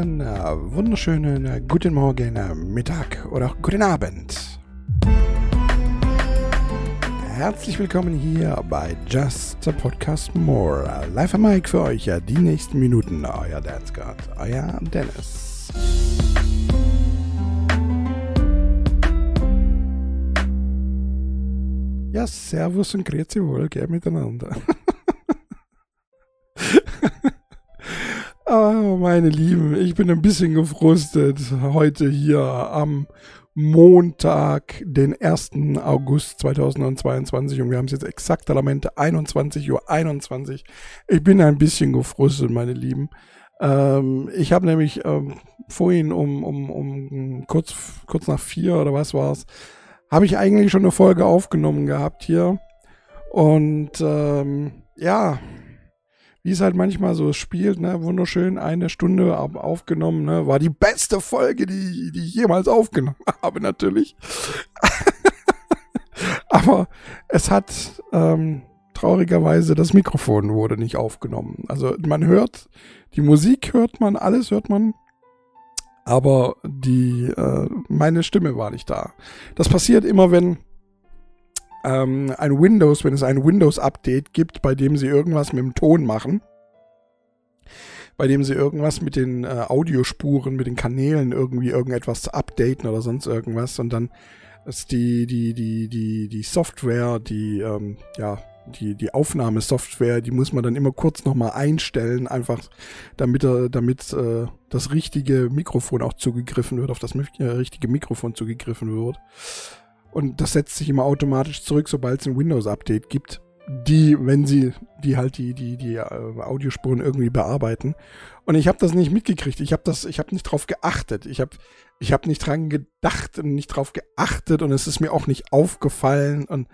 einen äh, wunderschönen äh, guten Morgen, äh, Mittag oder auch guten Abend. Herzlich willkommen hier bei Just a Podcast More. Live am Mic für euch die nächsten Minuten. Euer Dance God, euer Dennis. Ja, Servus und Grüezi wohl, gell, miteinander. oh, meine Lieben, ich bin ein bisschen gefrustet heute hier am Montag, den 1. August 2022 und wir haben es jetzt exakt Elemente 21.21 Uhr. 21. Ich bin ein bisschen gefrustet, meine Lieben. Ähm, ich habe nämlich ähm, vorhin um, um, um kurz, kurz nach vier oder was war es, habe ich eigentlich schon eine Folge aufgenommen gehabt hier. Und ähm, ja, wie es halt manchmal so spielt, ne, wunderschön, eine Stunde aufgenommen, ne, war die beste Folge, die, die ich jemals aufgenommen habe, natürlich. Aber es hat ähm, traurigerweise das Mikrofon wurde nicht aufgenommen. Also man hört, die Musik hört man, alles hört man, aber die, äh, meine Stimme war nicht da. Das passiert immer, wenn ähm, ein Windows, wenn es ein Windows-Update gibt, bei dem sie irgendwas mit dem Ton machen, bei dem sie irgendwas mit den äh, Audiospuren, mit den Kanälen irgendwie irgendetwas updaten oder sonst irgendwas und dann ist die, die, die, die, die Software, die, ähm, ja, die, die Aufnahmesoftware, die muss man dann immer kurz nochmal einstellen, einfach damit, er, damit äh, das richtige Mikrofon auch zugegriffen wird, auf das äh, richtige Mikrofon zugegriffen wird. Und das setzt sich immer automatisch zurück, sobald es ein Windows-Update gibt, die, wenn sie, die halt die, die, die äh, Audiospuren irgendwie bearbeiten. Und ich habe das nicht mitgekriegt. Ich habe das, ich habe nicht drauf geachtet. Ich habe, ich habe nicht dran gedacht und nicht drauf geachtet und es ist mir auch nicht aufgefallen und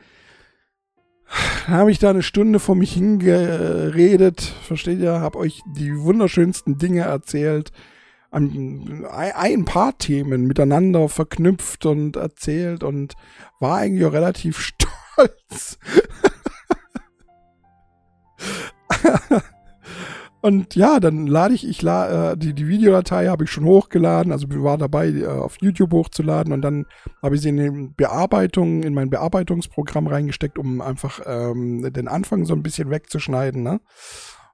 habe ich da eine Stunde vor mich hingeredet, versteht ihr, habe euch die wunderschönsten Dinge erzählt, ein paar Themen miteinander verknüpft und erzählt und war eigentlich auch relativ stolz. Und ja, dann lade ich, ich la, äh, die, die Videodatei habe ich schon hochgeladen, also war dabei, äh, auf YouTube hochzuladen und dann habe ich sie in die Bearbeitung, in mein Bearbeitungsprogramm reingesteckt, um einfach ähm, den Anfang so ein bisschen wegzuschneiden. Ne?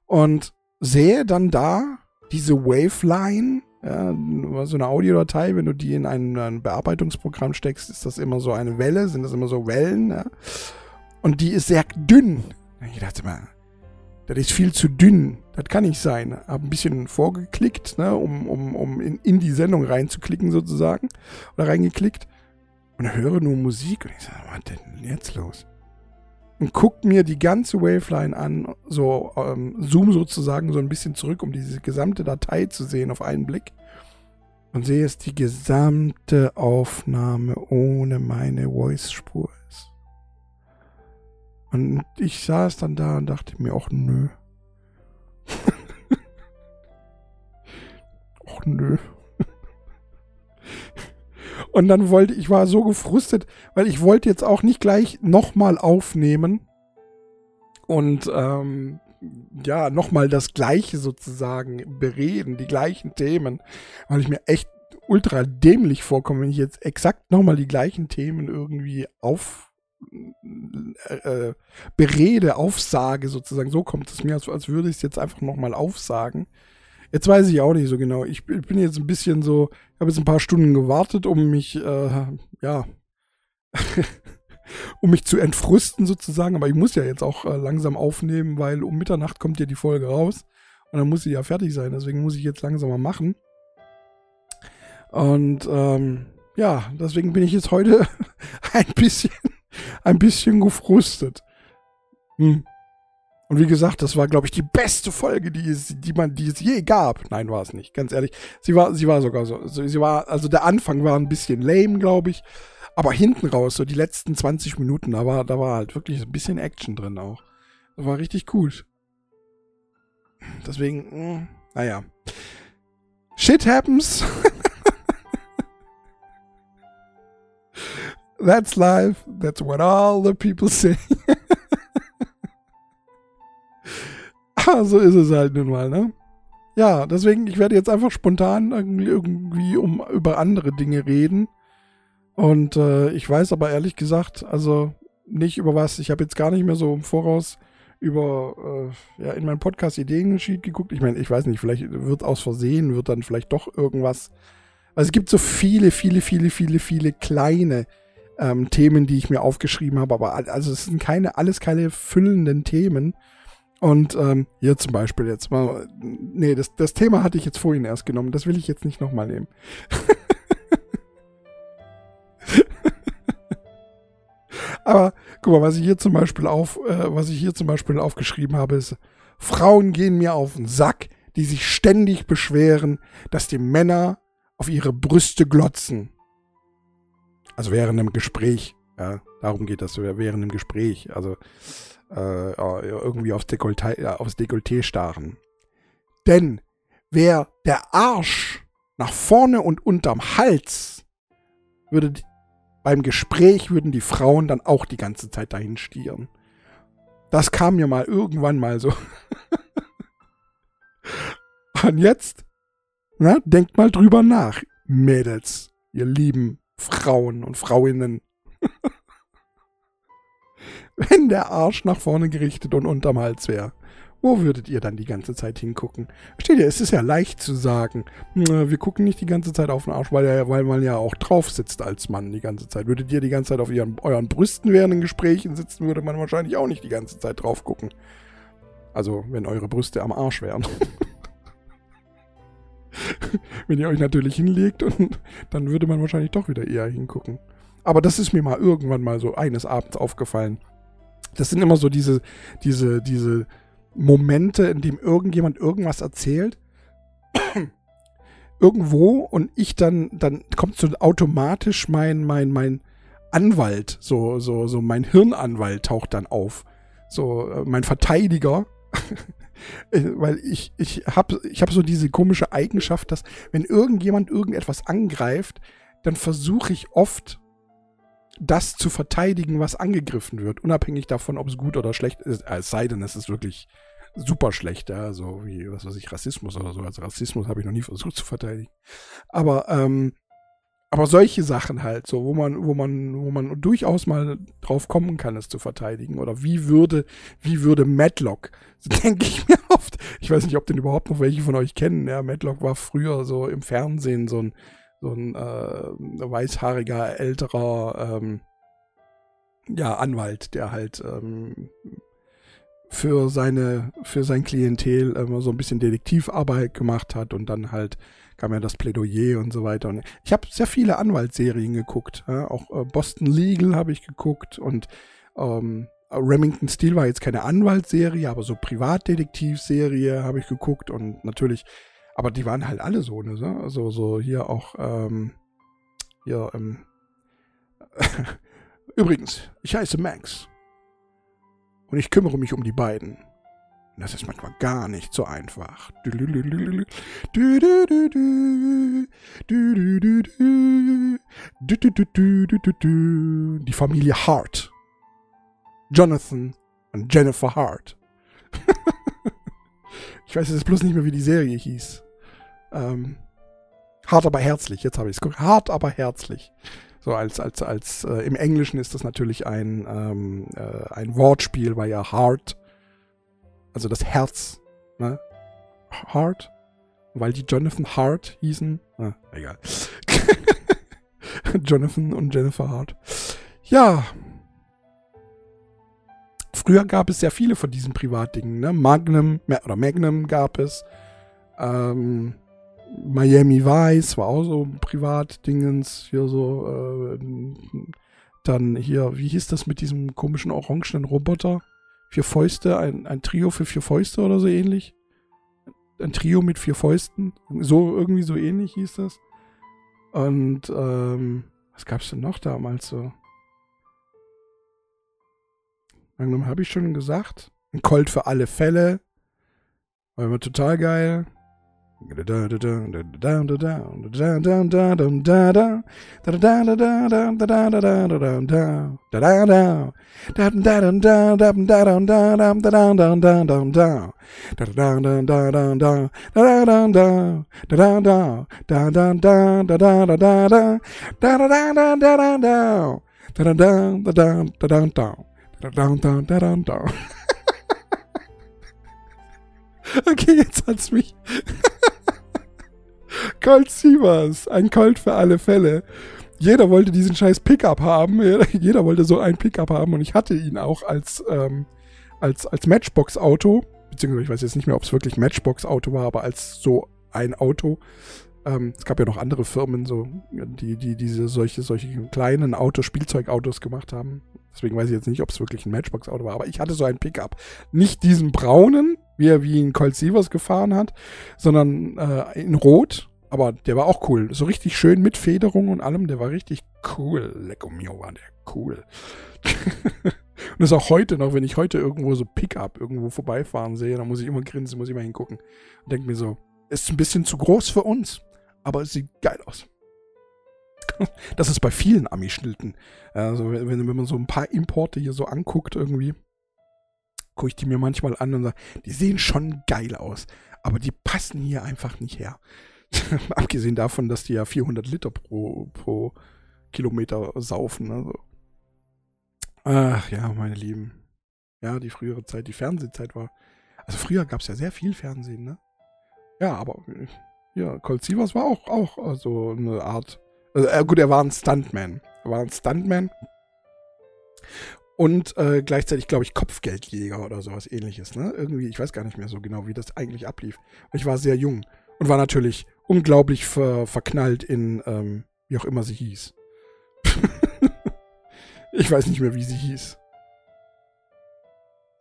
Und sehe dann da diese Waveline, ja, so eine Audiodatei, wenn du die in ein, ein, Bearbeitungsprogramm steckst, ist das immer so eine Welle, sind das immer so Wellen. Ja? Und die ist sehr dünn. Ich dachte mal, das ist viel zu dünn. Das kann nicht sein. Hab ein bisschen vorgeklickt, ne, um, um, um in, in die Sendung reinzuklicken sozusagen. Oder reingeklickt. Und höre nur Musik. Und ich sage, was denn jetzt los? Und guck mir die ganze Waveline an, so ähm, zoom sozusagen so ein bisschen zurück, um diese gesamte Datei zu sehen auf einen Blick. Und sehe es die gesamte Aufnahme ohne meine Voice-Spur und ich saß dann da und dachte mir, ach nö. ach nö. Und dann wollte ich war so gefrustet, weil ich wollte jetzt auch nicht gleich nochmal aufnehmen und ähm, ja, nochmal das Gleiche sozusagen bereden, die gleichen Themen, weil ich mir echt ultra dämlich vorkomme, wenn ich jetzt exakt nochmal die gleichen Themen irgendwie auf äh, berede, aufsage sozusagen. So kommt es mir, als, als würde ich es jetzt einfach nochmal aufsagen. Jetzt weiß ich auch nicht so genau. Ich, bin jetzt ein bisschen so, ich habe jetzt ein paar Stunden gewartet, um mich, äh, ja, um mich zu entfrüsten sozusagen. Aber ich muss ja jetzt auch äh, langsam aufnehmen, weil um Mitternacht kommt ja die Folge raus. Und dann muss sie ja fertig sein. Deswegen muss ich jetzt langsam mal machen. Und ähm, ja, deswegen bin ich jetzt heute ein bisschen ein bisschen gefrustet. Hm. Und wie gesagt, das war, glaube ich, die beste Folge, die es, die man, die es je gab. Nein, war es nicht, ganz ehrlich. Sie war, sie war sogar so. Sie war, also der Anfang war ein bisschen lame, glaube ich. Aber hinten raus, so die letzten 20 Minuten, da war, da war halt wirklich ein bisschen Action drin auch. Das war richtig gut. Deswegen, mh, hm, naja. Shit happens. That's life. That's what all the people say. so ist es halt nun mal, ne? ja, deswegen, ich werde jetzt einfach spontan irgendwie, um über andere Dinge reden. Und äh, ich weiß aber ehrlich gesagt, also nicht über was. Ich habe jetzt gar nicht mehr so im Voraus über äh, ja in meinen Podcast Ideensheet geguckt. Ich meine, ich weiß nicht, vielleicht wird aus Versehen wird dann vielleicht doch irgendwas. Also es gibt so viele, viele, viele, viele, viele kleine ähm, Themen, die ich mir aufgeschrieben habe, aber also es sind keine alles keine füllenden Themen. Und ähm, hier zum Beispiel jetzt mal, nee, das, das Thema hatte ich jetzt vorhin erst genommen, das will ich jetzt nicht nochmal nehmen. Aber guck mal, was ich hier zum Beispiel auf, äh, was ich hier zum Beispiel aufgeschrieben habe, ist, Frauen gehen mir auf den Sack, die sich ständig beschweren, dass die Männer auf ihre Brüste glotzen. Also während einem Gespräch, ja, darum geht das, während einem Gespräch. Also äh, irgendwie aufs Dekolleté, äh, aufs Dekolleté starren. Denn wer der Arsch nach vorne und unterm Hals würde beim Gespräch würden die Frauen dann auch die ganze Zeit dahin stieren. Das kam mir mal irgendwann mal so. und jetzt, na, denkt mal drüber nach, Mädels, ihr lieben Frauen und Frauinnen. wenn der Arsch nach vorne gerichtet und unterm Hals wäre. Wo würdet ihr dann die ganze Zeit hingucken? Steht ja, es ist ja leicht zu sagen, wir gucken nicht die ganze Zeit auf den Arsch, weil, ja, weil man ja auch drauf sitzt als Mann die ganze Zeit. Würdet ihr die ganze Zeit auf ihren, euren Brüsten während den Gesprächen sitzen, würde man wahrscheinlich auch nicht die ganze Zeit drauf gucken. Also, wenn eure Brüste am Arsch wären. wenn ihr euch natürlich hinlegt und dann würde man wahrscheinlich doch wieder eher hingucken. Aber das ist mir mal irgendwann mal so eines Abends aufgefallen das sind immer so diese, diese, diese Momente, in dem irgendjemand irgendwas erzählt. Irgendwo und ich dann, dann kommt so automatisch mein, mein, mein Anwalt, so, so, so mein Hirnanwalt taucht dann auf. So, äh, mein Verteidiger. Weil ich, ich habe ich hab so diese komische Eigenschaft, dass wenn irgendjemand irgendetwas angreift, dann versuche ich oft das zu verteidigen, was angegriffen wird, unabhängig davon, ob es gut oder schlecht ist. Äh, es sei denn, es ist wirklich super schlecht, ja, so wie, was weiß ich, Rassismus oder so. Also Rassismus habe ich noch nie versucht zu verteidigen. Aber, ähm, aber solche Sachen halt, so, wo man, wo man, wo man durchaus mal drauf kommen kann, es zu verteidigen. Oder wie würde, wie würde Matlock, so denke ich mir oft. Ich weiß nicht, ob den überhaupt noch welche von euch kennen. Ja, Matlock war früher so im Fernsehen so ein, so ein äh, weißhaariger, älterer ähm, ja, Anwalt, der halt ähm, für seine, für sein Klientel immer so ein bisschen Detektivarbeit gemacht hat und dann halt kam ja das Plädoyer und so weiter. Und ich habe sehr viele Anwaltsserien geguckt. Ja? Auch äh, Boston Legal habe ich geguckt und ähm, Remington Steel war jetzt keine Anwaltsserie, aber so Privatdetektivserie habe ich geguckt und natürlich aber die waren halt alle so, ne? Also so hier auch, ähm, hier, ähm, übrigens, ich heiße Max. Und ich kümmere mich um die beiden. Und das ist manchmal gar nicht so einfach. Die Familie Hart. Jonathan und Jennifer Hart. Ich weiß jetzt bloß nicht mehr, wie die Serie hieß. Ähm, hart aber herzlich, jetzt habe ich es. Hart aber herzlich. So als, als, als, äh, im Englischen ist das natürlich ein, ähm, äh, ein Wortspiel, weil ja Hart, also das Herz, ne? Hart, weil die Jonathan Hart hießen. Ah, egal. Jonathan und Jennifer Hart. Ja. Früher gab es sehr viele von diesen Privatdingen, ne? Magnum, oder Magnum gab es. Ähm, Miami Vice war auch so Privatdingens, hier so, äh, dann hier, wie hieß das mit diesem komischen orangenen Roboter? Vier Fäuste, ein, ein Trio für vier Fäuste oder so ähnlich. Ein Trio mit vier Fäusten. So, irgendwie so ähnlich hieß das. Und, ähm, was gab's denn noch damals so? Langsam habe ich schon gesagt. Ein Colt für alle Fälle. War immer total geil. Okay, jetzt hat's mich. Colt Sievers, ein Colt für alle Fälle. Jeder wollte diesen scheiß Pickup haben. Jeder wollte so einen Pickup haben und ich hatte ihn auch als, ähm, als, als Matchbox-Auto. Beziehungsweise ich weiß jetzt nicht mehr, ob es wirklich Matchbox-Auto war, aber als so ein Auto. Ähm, es gab ja noch andere Firmen, so, die, die diese solche, solche kleinen Autos, Spielzeugautos gemacht haben. Deswegen weiß ich jetzt nicht, ob es wirklich ein Matchbox-Auto war, aber ich hatte so einen Pickup. Nicht diesen braunen, wie er wie ein Colt Sievers gefahren hat, sondern äh, in Rot. Aber der war auch cool. So richtig schön mit Federung und allem. Der war richtig cool. Lecco mio war der cool. und das auch heute noch, wenn ich heute irgendwo so Pickup irgendwo vorbeifahren sehe, dann muss ich immer grinsen, muss ich mal hingucken. Und denke mir so, ist ein bisschen zu groß für uns, aber es sieht geil aus. Das ist bei vielen Ami-Schnitten. Also wenn, wenn man so ein paar Importe hier so anguckt irgendwie, gucke ich die mir manchmal an und sage, die sehen schon geil aus, aber die passen hier einfach nicht her. Abgesehen davon, dass die ja 400 Liter pro, pro Kilometer saufen. Also. Ach ja, meine Lieben. Ja, die frühere Zeit, die Fernsehzeit war. Also früher gab es ja sehr viel Fernsehen, ne? Ja, aber ja, Colt Sievers war auch, auch also eine Art. Also, äh, gut, er war ein Stuntman. Er war ein Stuntman und äh, gleichzeitig, glaube ich, Kopfgeldjäger oder sowas ähnliches. Ne? Irgendwie, ich weiß gar nicht mehr so genau, wie das eigentlich ablief. Ich war sehr jung und war natürlich unglaublich ver verknallt in, ähm, wie auch immer sie hieß. ich weiß nicht mehr, wie sie hieß.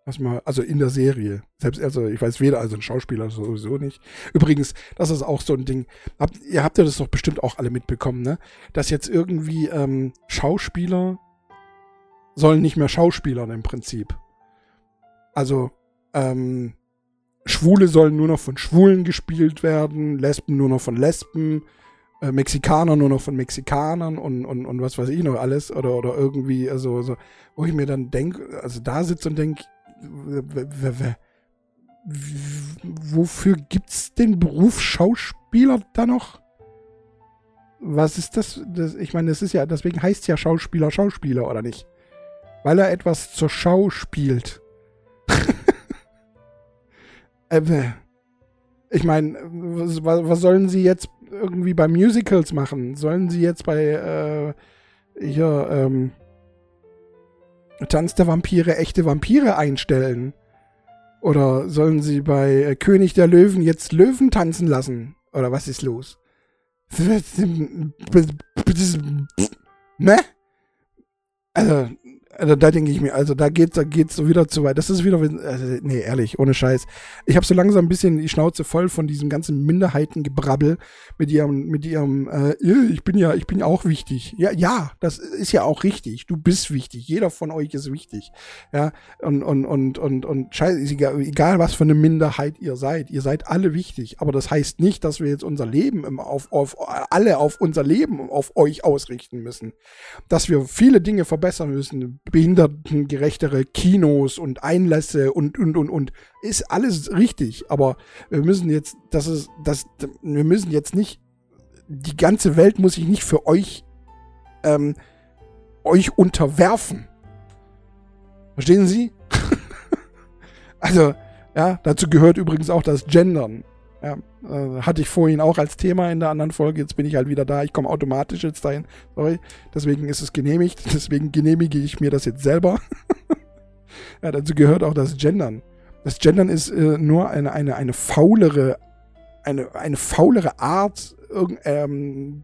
Was mal, also in der Serie. Selbst, also ich weiß weder, also ein Schauspieler sowieso nicht. Übrigens, das ist auch so ein Ding. Habt, ihr habt ja das doch bestimmt auch alle mitbekommen, ne? Dass jetzt irgendwie ähm, Schauspieler sollen nicht mehr Schauspielern im Prinzip. Also, ähm, Schwule sollen nur noch von Schwulen gespielt werden, Lesben nur noch von Lesben, äh, Mexikaner nur noch von Mexikanern und, und, und was weiß ich noch alles. Oder, oder irgendwie, also, also wo ich mir dann denke, also da sitze und denke, wofür gibt's den Beruf Schauspieler da noch? Was ist das? das ich meine, das ist ja, deswegen heißt ja Schauspieler Schauspieler, oder nicht? weil er etwas zur Schau spielt. äh, ich meine, was, was, sollen sie jetzt irgendwie bei Musicals machen? Sollen sie jetzt bei äh, hier ähm, Tanz der Vampire echte Vampire einstellen? Oder sollen sie bei äh, König der Löwen jetzt Löwen tanzen lassen? Oder was ist los? ne? Also, also da denke ich mir, also da geht da geht's so wieder zu weit. Das ist wieder, also, nee, ehrlich, ohne Scheiß. Ich habe so langsam ein bisschen die Schnauze voll von diesem ganzen Minderheitengebrabbel mit ihrem, mit ihrem, äh, ich bin ja, ich bin auch wichtig. Ja, ja, das ist ja auch richtig. Du bist wichtig. Jeder von euch ist wichtig. Ja, und und und und und Scheiße, egal, egal was für eine Minderheit ihr seid, ihr seid alle wichtig. Aber das heißt nicht, dass wir jetzt unser Leben im, auf, auf alle auf unser Leben auf euch ausrichten müssen. Dass wir viele Dinge verbessern müssen behindertengerechtere Kinos und Einlässe und, und, und, und. Ist alles richtig, aber wir müssen jetzt, das ist, das, wir müssen jetzt nicht, die ganze Welt muss sich nicht für euch, ähm, euch unterwerfen. Verstehen Sie? also, ja, dazu gehört übrigens auch das Gendern. Ja, äh, hatte ich vorhin auch als Thema in der anderen Folge. Jetzt bin ich halt wieder da. Ich komme automatisch jetzt dahin. Sorry. Deswegen ist es genehmigt. Deswegen genehmige ich mir das jetzt selber. ja, dazu gehört auch das Gendern. Das Gendern ist äh, nur eine, eine, eine faulere, eine, eine faulere Art, ähm,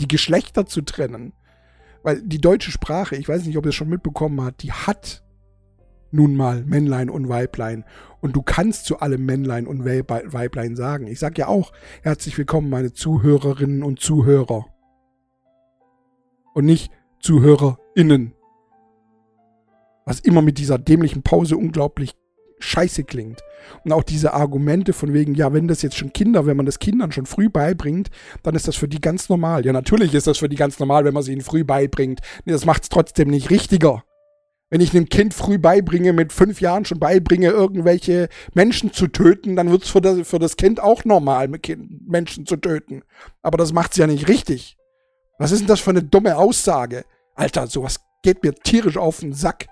die Geschlechter zu trennen. Weil die deutsche Sprache, ich weiß nicht, ob ihr es schon mitbekommen habt, die hat nun mal Männlein und Weiblein. Und du kannst zu allem Männlein und Weiblein sagen. Ich sag ja auch, herzlich willkommen, meine Zuhörerinnen und Zuhörer. Und nicht ZuhörerInnen. Was immer mit dieser dämlichen Pause unglaublich scheiße klingt. Und auch diese Argumente von wegen, ja, wenn das jetzt schon Kinder, wenn man das Kindern schon früh beibringt, dann ist das für die ganz normal. Ja, natürlich ist das für die ganz normal, wenn man sie ihnen früh beibringt. Das macht es trotzdem nicht richtiger. Wenn ich einem Kind früh beibringe, mit fünf Jahren schon beibringe, irgendwelche Menschen zu töten, dann wird es für das, für das Kind auch normal, Menschen zu töten. Aber das macht es ja nicht richtig. Was ist denn das für eine dumme Aussage? Alter, sowas geht mir tierisch auf den Sack.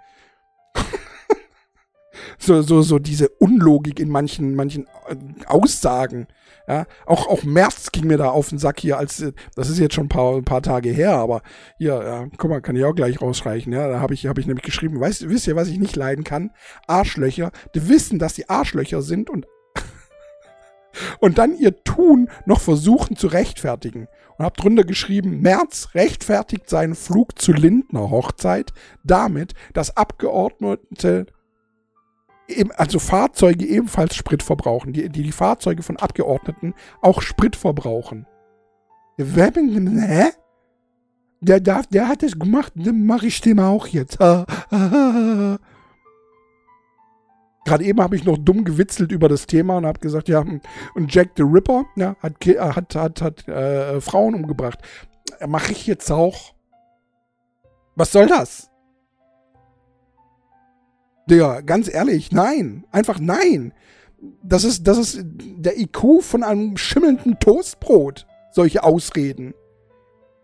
so, so, so diese Unlogik in manchen, manchen äh, Aussagen. Ja, auch, auch März ging mir da auf den Sack hier, als, das ist jetzt schon ein paar, ein paar Tage her, aber hier, ja, guck mal, kann ich auch gleich rausreichen, ja, da habe ich, hab ich nämlich geschrieben, weißt, wisst ihr, was ich nicht leiden kann? Arschlöcher, die wissen, dass die Arschlöcher sind und, und dann ihr Tun noch versuchen zu rechtfertigen. Und hab drunter geschrieben, März rechtfertigt seinen Flug zu Lindner Hochzeit damit, dass Abgeordnete also Fahrzeuge ebenfalls Sprit verbrauchen, die, die, die Fahrzeuge von Abgeordneten auch Sprit verbrauchen. Hä? Der, darf, der hat es gemacht, dann mache ich dem auch jetzt. Gerade eben habe ich noch dumm gewitzelt über das Thema und habe gesagt, ja, und Jack the Ripper ja, hat, hat, hat, hat äh, Frauen umgebracht. Mache ich jetzt auch. Was soll das? Digga, ganz ehrlich, nein. Einfach nein. Das ist, das ist der IQ von einem schimmelnden Toastbrot. Solche Ausreden.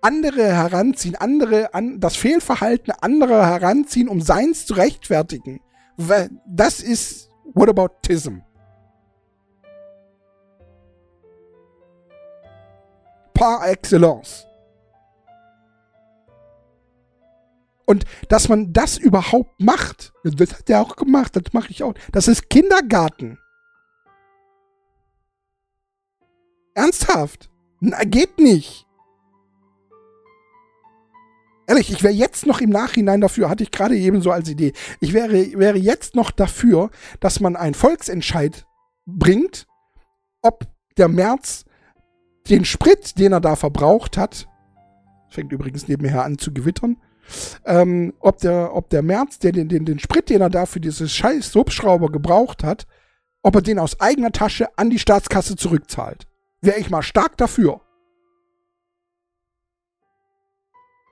Andere heranziehen, andere, an, das Fehlverhalten anderer heranziehen, um seins zu rechtfertigen. Das ist Whataboutism. Par excellence. Und dass man das überhaupt macht, das hat er auch gemacht, das mache ich auch. Das ist Kindergarten. Ernsthaft? Na, geht nicht. Ehrlich, ich wäre jetzt noch im Nachhinein dafür, hatte ich gerade eben so als Idee, ich wäre, wäre jetzt noch dafür, dass man einen Volksentscheid bringt, ob der März den Sprit, den er da verbraucht hat, fängt übrigens nebenher an zu gewittern, ähm, ob, der, ob der Merz, der den, den, den Sprit, den er da für dieses scheiß Hubschrauber gebraucht hat, ob er den aus eigener Tasche an die Staatskasse zurückzahlt. Wäre ich mal stark dafür.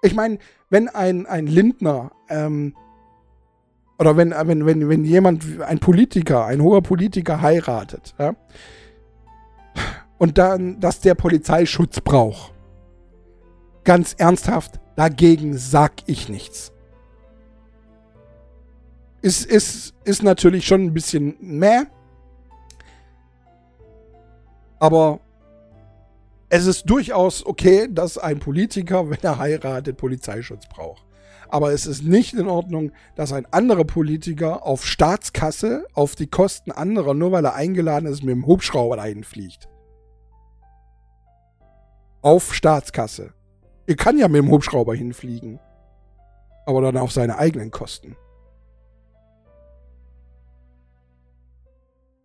Ich meine, wenn ein, ein Lindner ähm, oder wenn, wenn, wenn, wenn jemand, ein Politiker, ein hoher Politiker heiratet, ja, und dann, dass der Polizeischutz braucht. Ganz ernsthaft, Dagegen sag ich nichts. Ist, ist, ist natürlich schon ein bisschen mehr. Aber es ist durchaus okay, dass ein Politiker, wenn er heiratet, Polizeischutz braucht. Aber es ist nicht in Ordnung, dass ein anderer Politiker auf Staatskasse, auf die Kosten anderer, nur weil er eingeladen ist, mit dem Hubschrauber dahin fliegt. Auf Staatskasse. Er kann ja mit dem Hubschrauber hinfliegen. Aber dann auf seine eigenen Kosten.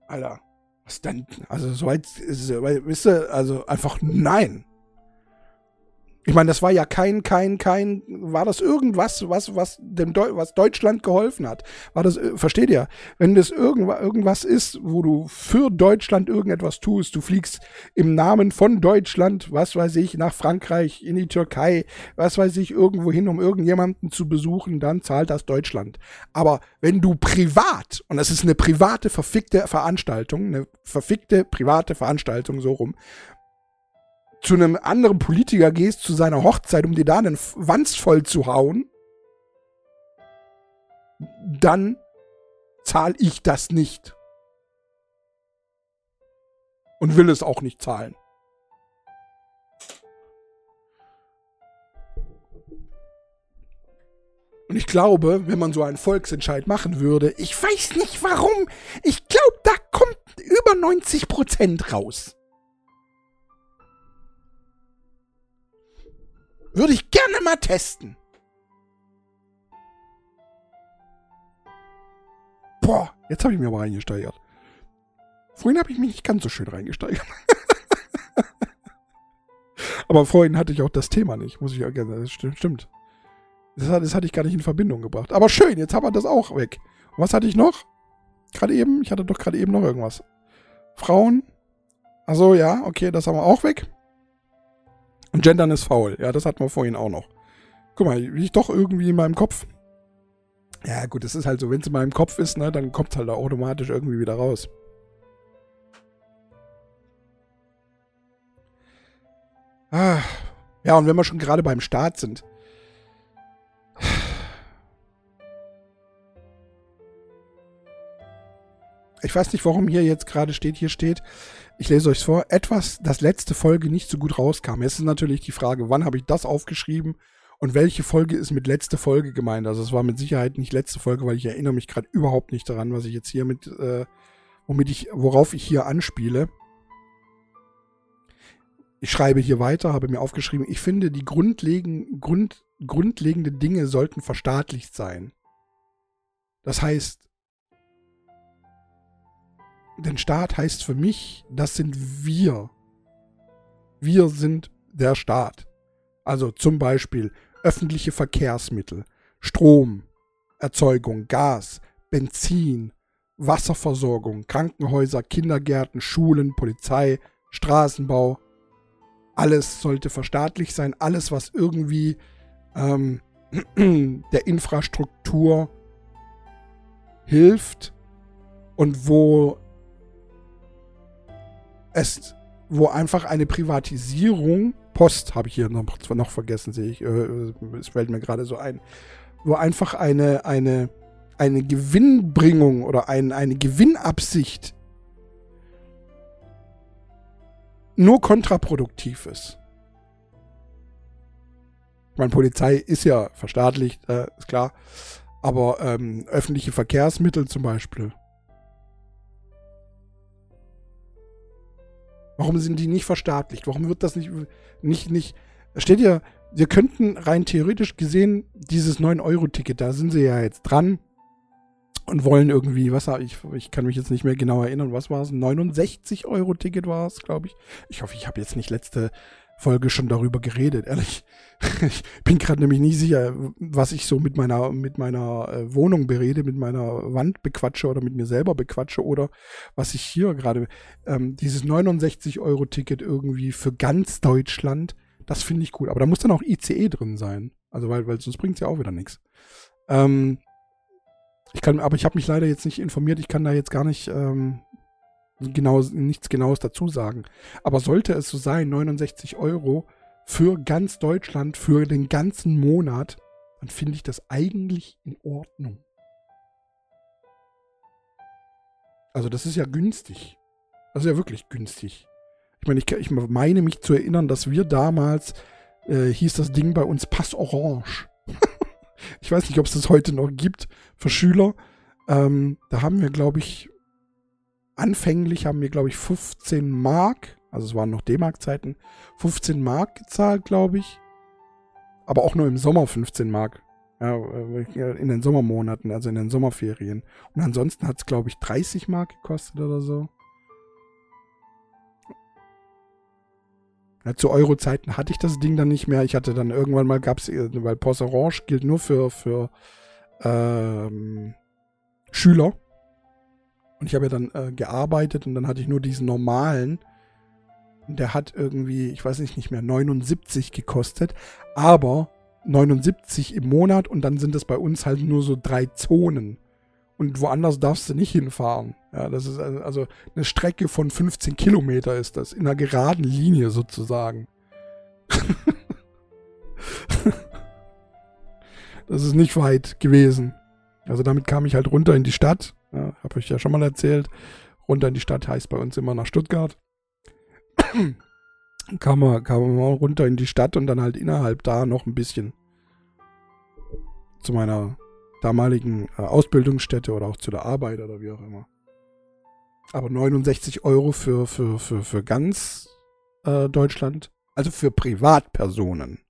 Alter, was denn? Also, soweit, wisst ihr, also einfach nein. Ich meine, das war ja kein, kein, kein, war das irgendwas, was, was dem Deu was Deutschland geholfen hat? War das, äh, versteht ihr? Wenn das irgendwas, irgendwas ist, wo du für Deutschland irgendetwas tust, du fliegst im Namen von Deutschland, was weiß ich, nach Frankreich, in die Türkei, was weiß ich, irgendwo hin, um irgendjemanden zu besuchen, dann zahlt das Deutschland. Aber wenn du privat, und das ist eine private, verfickte Veranstaltung, eine verfickte, private Veranstaltung, so rum, zu einem anderen Politiker gehst, zu seiner Hochzeit, um dir da einen Wanz voll zu hauen, dann zahle ich das nicht. Und will es auch nicht zahlen. Und ich glaube, wenn man so einen Volksentscheid machen würde, ich weiß nicht warum, ich glaube, da kommt über 90 Prozent raus. Würde ich gerne mal testen. Boah, jetzt habe ich mir aber reingesteigert. Vorhin habe ich mich nicht ganz so schön reingesteigert. aber vorhin hatte ich auch das Thema nicht, muss ich gerne. Das stimmt. Das, das hatte ich gar nicht in Verbindung gebracht. Aber schön, jetzt haben wir das auch weg. Und was hatte ich noch? gerade eben? Ich hatte doch gerade eben noch irgendwas. Frauen. Also ja, okay, das haben wir auch weg. Und Gendern ist faul. Ja, das hatten wir vorhin auch noch. Guck mal, ich doch irgendwie in meinem Kopf. Ja, gut, es ist halt so, wenn es in meinem Kopf ist, ne, dann kommt es halt automatisch irgendwie wieder raus. Ah, ja, und wenn wir schon gerade beim Start sind. Ich weiß nicht, warum hier jetzt gerade steht. Hier steht, ich lese euch vor, etwas, das letzte Folge nicht so gut rauskam. Es ist natürlich die Frage, wann habe ich das aufgeschrieben und welche Folge ist mit letzte Folge gemeint? Also es war mit Sicherheit nicht letzte Folge, weil ich erinnere mich gerade überhaupt nicht daran, was ich jetzt hier mit, äh, womit ich, worauf ich hier anspiele. Ich schreibe hier weiter, habe mir aufgeschrieben, ich finde, die grundlegend, Grund, grundlegende Dinge sollten verstaatlicht sein. Das heißt, denn Staat heißt für mich, das sind wir. Wir sind der Staat. Also zum Beispiel öffentliche Verkehrsmittel, Strom, Erzeugung, Gas, Benzin, Wasserversorgung, Krankenhäuser, Kindergärten, Schulen, Polizei, Straßenbau. Alles sollte verstaatlicht sein. Alles, was irgendwie ähm, der Infrastruktur hilft und wo es, wo einfach eine Privatisierung Post habe ich hier noch, noch vergessen, sehe ich. Äh, es fällt mir gerade so ein. Wo einfach eine, eine, eine Gewinnbringung oder ein, eine Gewinnabsicht nur kontraproduktiv ist. Ich meine, Polizei ist ja verstaatlicht, äh, ist klar. Aber ähm, öffentliche Verkehrsmittel zum Beispiel Warum sind die nicht verstaatlicht? Warum wird das nicht, nicht, nicht, steht ja, wir könnten rein theoretisch gesehen dieses 9-Euro-Ticket, da sind sie ja jetzt dran und wollen irgendwie, was ich, ich kann mich jetzt nicht mehr genau erinnern, was war es? 69-Euro-Ticket war es, glaube ich. Ich hoffe, ich habe jetzt nicht letzte Folge schon darüber geredet, ehrlich. Ich bin gerade nämlich nie sicher, was ich so mit meiner, mit meiner äh, Wohnung berede, mit meiner Wand bequatsche oder mit mir selber bequatsche oder was ich hier gerade, ähm, dieses 69-Euro-Ticket irgendwie für ganz Deutschland, das finde ich cool. Aber da muss dann auch ICE drin sein. Also, weil, weil sonst bringt es ja auch wieder nichts. Ähm, ich kann, aber ich habe mich leider jetzt nicht informiert. Ich kann da jetzt gar nicht ähm, genau, nichts Genaues dazu sagen. Aber sollte es so sein, 69 Euro für ganz Deutschland, für den ganzen Monat, dann finde ich das eigentlich in Ordnung. Also das ist ja günstig. Das ist ja wirklich günstig. Ich meine, ich, ich meine mich zu erinnern, dass wir damals, äh, hieß das Ding bei uns Pass Orange. ich weiß nicht, ob es das heute noch gibt für Schüler. Ähm, da haben wir, glaube ich, anfänglich haben wir, glaube ich, 15 Mark, also es waren noch D-Mark-Zeiten, 15 Mark gezahlt, glaube ich. Aber auch nur im Sommer 15 Mark. Ja, äh, in den Sommermonaten, also in den Sommerferien. Und ansonsten hat es, glaube ich, 30 Mark gekostet oder so. Ja, zu Euro-Zeiten hatte ich das Ding dann nicht mehr. Ich hatte dann irgendwann mal, gab es, äh, weil Post Orange gilt nur für, für ähm, Schüler. Und ich habe ja dann äh, gearbeitet und dann hatte ich nur diesen normalen. Der hat irgendwie, ich weiß nicht, nicht mehr 79 gekostet, aber 79 im Monat und dann sind das bei uns halt nur so drei Zonen. Und woanders darfst du nicht hinfahren. Ja, das ist also, also eine Strecke von 15 Kilometer ist das, in einer geraden Linie sozusagen. das ist nicht weit gewesen. Also damit kam ich halt runter in die Stadt ja, Habe ich ja schon mal erzählt. Runter in die Stadt heißt bei uns immer nach Stuttgart. kam, man, kam man runter in die Stadt und dann halt innerhalb da noch ein bisschen zu meiner damaligen äh, Ausbildungsstätte oder auch zu der Arbeit oder wie auch immer. Aber 69 Euro für, für, für, für ganz äh, Deutschland, also für Privatpersonen.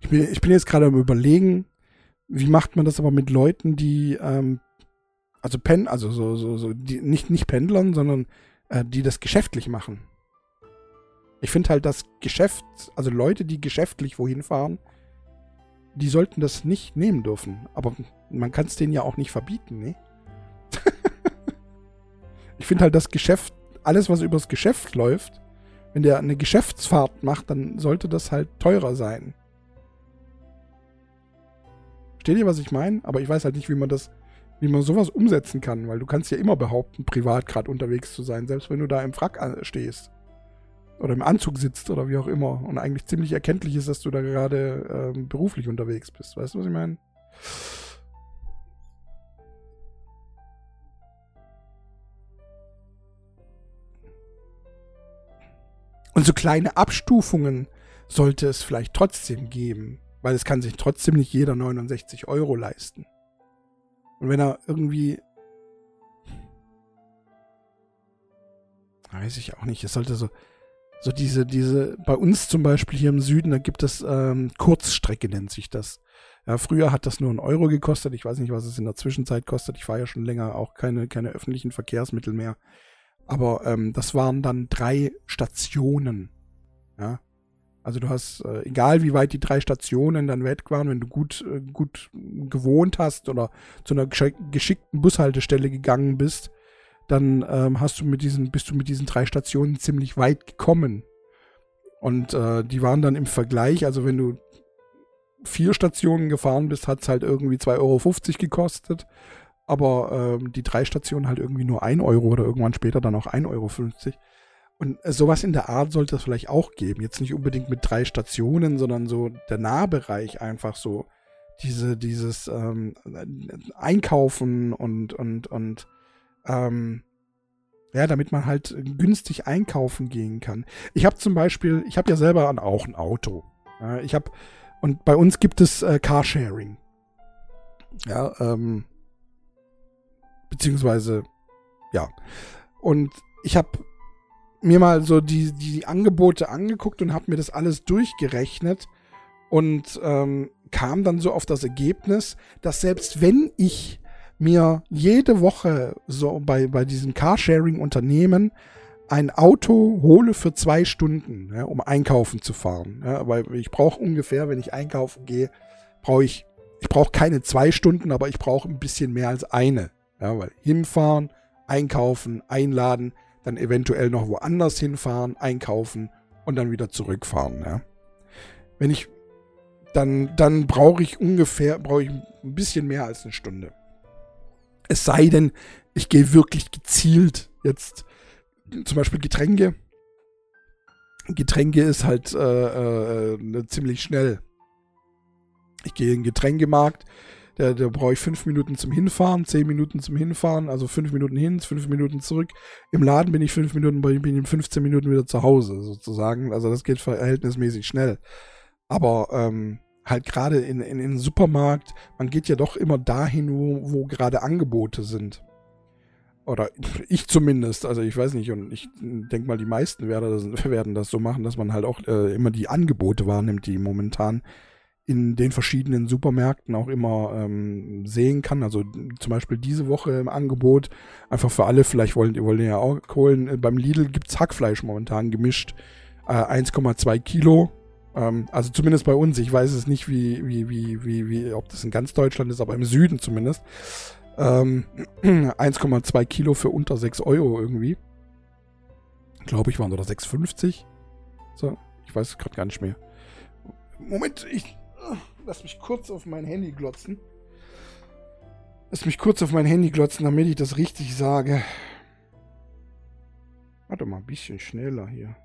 Ich bin, ich bin jetzt gerade am überlegen, wie macht man das aber mit Leuten, die, ähm, also pen, also so, so, so, die, nicht, nicht Pendlern, sondern äh, die das geschäftlich machen. Ich finde halt, dass Geschäft, also Leute, die geschäftlich wohin fahren, die sollten das nicht nehmen dürfen. Aber man kann es denen ja auch nicht verbieten, ne? ich finde halt, das Geschäft, alles, was übers Geschäft läuft, wenn der eine Geschäftsfahrt macht, dann sollte das halt teurer sein. Versteht ihr, was ich meine? Aber ich weiß halt nicht, wie man das, wie man sowas umsetzen kann, weil du kannst ja immer behaupten, privat gerade unterwegs zu sein, selbst wenn du da im Frack stehst. Oder im Anzug sitzt oder wie auch immer. Und eigentlich ziemlich erkenntlich ist, dass du da gerade ähm, beruflich unterwegs bist. Weißt du, was ich meine? Und so kleine Abstufungen sollte es vielleicht trotzdem geben, weil es kann sich trotzdem nicht jeder 69 Euro leisten. Und wenn er irgendwie, weiß ich auch nicht, es sollte so, so diese, diese, bei uns zum Beispiel hier im Süden, da gibt es ähm, Kurzstrecke, nennt sich das. Ja, früher hat das nur einen Euro gekostet. Ich weiß nicht, was es in der Zwischenzeit kostet. Ich fahre ja schon länger auch keine, keine öffentlichen Verkehrsmittel mehr. Aber ähm, das waren dann drei Stationen. Ja. Also du hast, äh, egal wie weit die drei Stationen dann weg waren, wenn du gut, äh, gut gewohnt hast oder zu einer geschickten Bushaltestelle gegangen bist, dann ähm, hast du mit diesen, bist du mit diesen drei Stationen ziemlich weit gekommen. Und äh, die waren dann im Vergleich, also wenn du vier Stationen gefahren bist, hat es halt irgendwie 2,50 Euro gekostet aber ähm, die drei Stationen halt irgendwie nur ein Euro oder irgendwann später dann auch 1,50 Euro. Und äh, sowas in der Art sollte es vielleicht auch geben. Jetzt nicht unbedingt mit drei Stationen, sondern so der Nahbereich einfach so. Diese, dieses ähm, Einkaufen und, und, und ähm, ja, damit man halt günstig einkaufen gehen kann. Ich habe zum Beispiel, ich habe ja selber auch ein Auto. Ich habe, und bei uns gibt es äh, Carsharing. Ja, ähm, Beziehungsweise, ja. Und ich habe mir mal so die, die Angebote angeguckt und habe mir das alles durchgerechnet und ähm, kam dann so auf das Ergebnis, dass selbst wenn ich mir jede Woche so bei, bei diesem Carsharing-Unternehmen ein Auto hole für zwei Stunden, ja, um einkaufen zu fahren. Ja, weil ich brauche ungefähr, wenn ich einkaufen gehe, brauche ich, ich brauche keine zwei Stunden, aber ich brauche ein bisschen mehr als eine. Ja, weil hinfahren, einkaufen, einladen, dann eventuell noch woanders hinfahren, einkaufen und dann wieder zurückfahren. Ja. Wenn ich, dann, dann brauche ich ungefähr, brauche ich ein bisschen mehr als eine Stunde. Es sei denn, ich gehe wirklich gezielt jetzt zum Beispiel Getränke. Getränke ist halt äh, äh, ziemlich schnell. Ich gehe in den Getränkemarkt, da, da brauche ich fünf Minuten zum Hinfahren, zehn Minuten zum Hinfahren, also fünf Minuten hin, fünf Minuten zurück. Im Laden bin ich fünf Minuten, bin in 15 Minuten wieder zu Hause, sozusagen. Also das geht verhältnismäßig schnell. Aber ähm, halt gerade in, in, in den Supermarkt, man geht ja doch immer dahin, wo, wo gerade Angebote sind. Oder ich zumindest, also ich weiß nicht, und ich denke mal, die meisten werden das, werden das so machen, dass man halt auch äh, immer die Angebote wahrnimmt, die momentan in den verschiedenen Supermärkten auch immer ähm, sehen kann. Also zum Beispiel diese Woche im Angebot, einfach für alle, vielleicht wollen die wollen ja auch holen. Äh, beim Lidl gibt's Hackfleisch momentan gemischt. Äh, 1,2 Kilo. Ähm, also zumindest bei uns. Ich weiß es nicht, wie, wie, wie, wie, wie, ob das in ganz Deutschland ist, aber im Süden zumindest. Ähm, 1,2 Kilo für unter 6 Euro irgendwie. Glaube ich, waren oder 6,50. So, ich weiß es gerade gar nicht mehr. Moment, ich Lass mich kurz auf mein Handy glotzen. Lass mich kurz auf mein Handy glotzen, damit ich das richtig sage. Warte mal, ein bisschen schneller hier.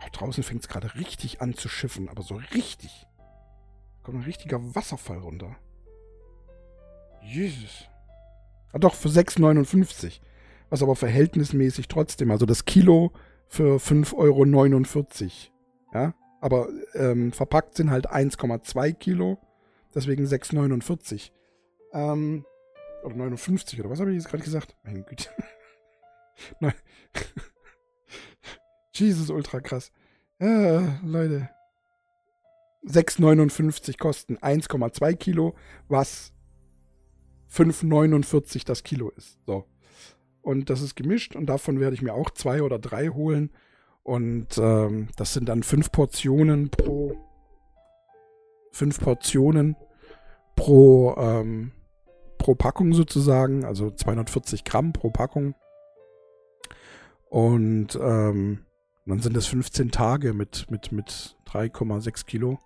Oh, draußen fängt es gerade richtig an zu schiffen, aber so richtig. Kommt ein richtiger Wasserfall runter. Jesus. Ah doch, für 6,59. Was aber verhältnismäßig trotzdem, also das Kilo für 5,49 Euro. Ja, aber ähm, verpackt sind halt 1,2 Kilo. Deswegen 6,49. Ähm, oder 59, oder was habe ich jetzt gerade gesagt? Mein Güte. Nein. Jesus, ultra krass. Ja, Leute. 6,59 kosten 1,2 Kilo, was 5,49 das Kilo ist. So. Und das ist gemischt und davon werde ich mir auch zwei oder drei holen Und ähm, das sind dann fünf Portionen pro fünf Portionen pro ähm, pro Packung sozusagen, also 240 Gramm pro Packung. Und ähm, dann sind es 15 Tage mit, mit, mit 3,6 Kilo.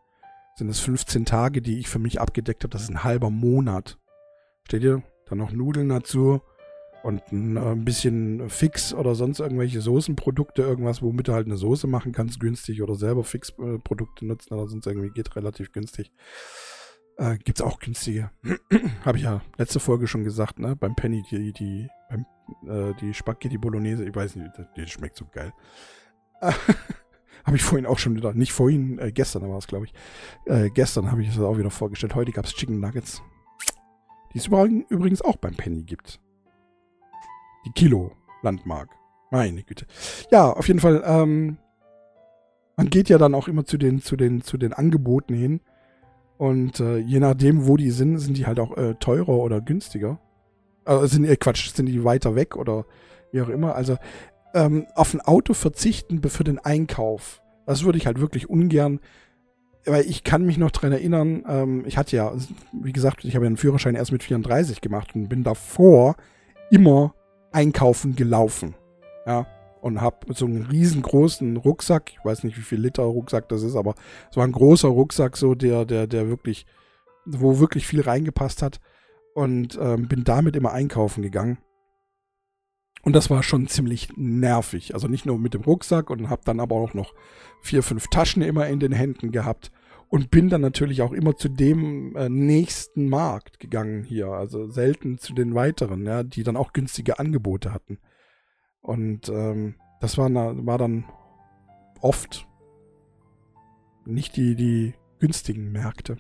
Sind es 15 Tage, die ich für mich abgedeckt habe. Das ist ein halber Monat. Steht ihr? Dann noch Nudeln dazu und ein, äh, bisschen Fix oder sonst irgendwelche Soßenprodukte, irgendwas, womit du halt eine Soße machen kannst, günstig oder selber Fix-Produkte nutzen oder sonst irgendwie geht relativ günstig. Äh, gibt's auch günstige. Habe ich ja letzte Folge schon gesagt, ne? Beim Penny, die, die, beim, äh, die Spaghetti Bolognese, ich weiß nicht, die schmeckt so geil. habe ich vorhin auch schon wieder, nicht vorhin, äh, gestern war es, glaube ich. Äh, gestern habe ich es auch wieder vorgestellt. Heute gab es Chicken Nuggets. Die es übrigens auch beim Penny gibt. Die Kilo Landmark. Meine Güte. Ja, auf jeden Fall, ähm, man geht ja dann auch immer zu den, zu den, zu den Angeboten hin. Und äh, je nachdem, wo die sind, sind die halt auch äh, teurer oder günstiger. Also sind, äh, Quatsch, sind die weiter weg oder wie auch immer. Also ähm, auf ein Auto verzichten für den Einkauf, das würde ich halt wirklich ungern, weil ich kann mich noch dran erinnern, ähm, ich hatte ja, wie gesagt, ich habe ja einen Führerschein erst mit 34 gemacht und bin davor immer einkaufen gelaufen. Ja, und habe so einen riesengroßen Rucksack, ich weiß nicht, wie viel Liter Rucksack das ist, aber es war ein großer Rucksack, so der, der, der wirklich, wo wirklich viel reingepasst hat und ähm, bin damit immer einkaufen gegangen. Und das war schon ziemlich nervig. Also nicht nur mit dem Rucksack und habe dann aber auch noch vier, fünf Taschen immer in den Händen gehabt und bin dann natürlich auch immer zu dem äh, nächsten Markt gegangen hier. Also selten zu den weiteren, ja, die dann auch günstige Angebote hatten. Und ähm, das war, war dann oft nicht die, die günstigen Märkte.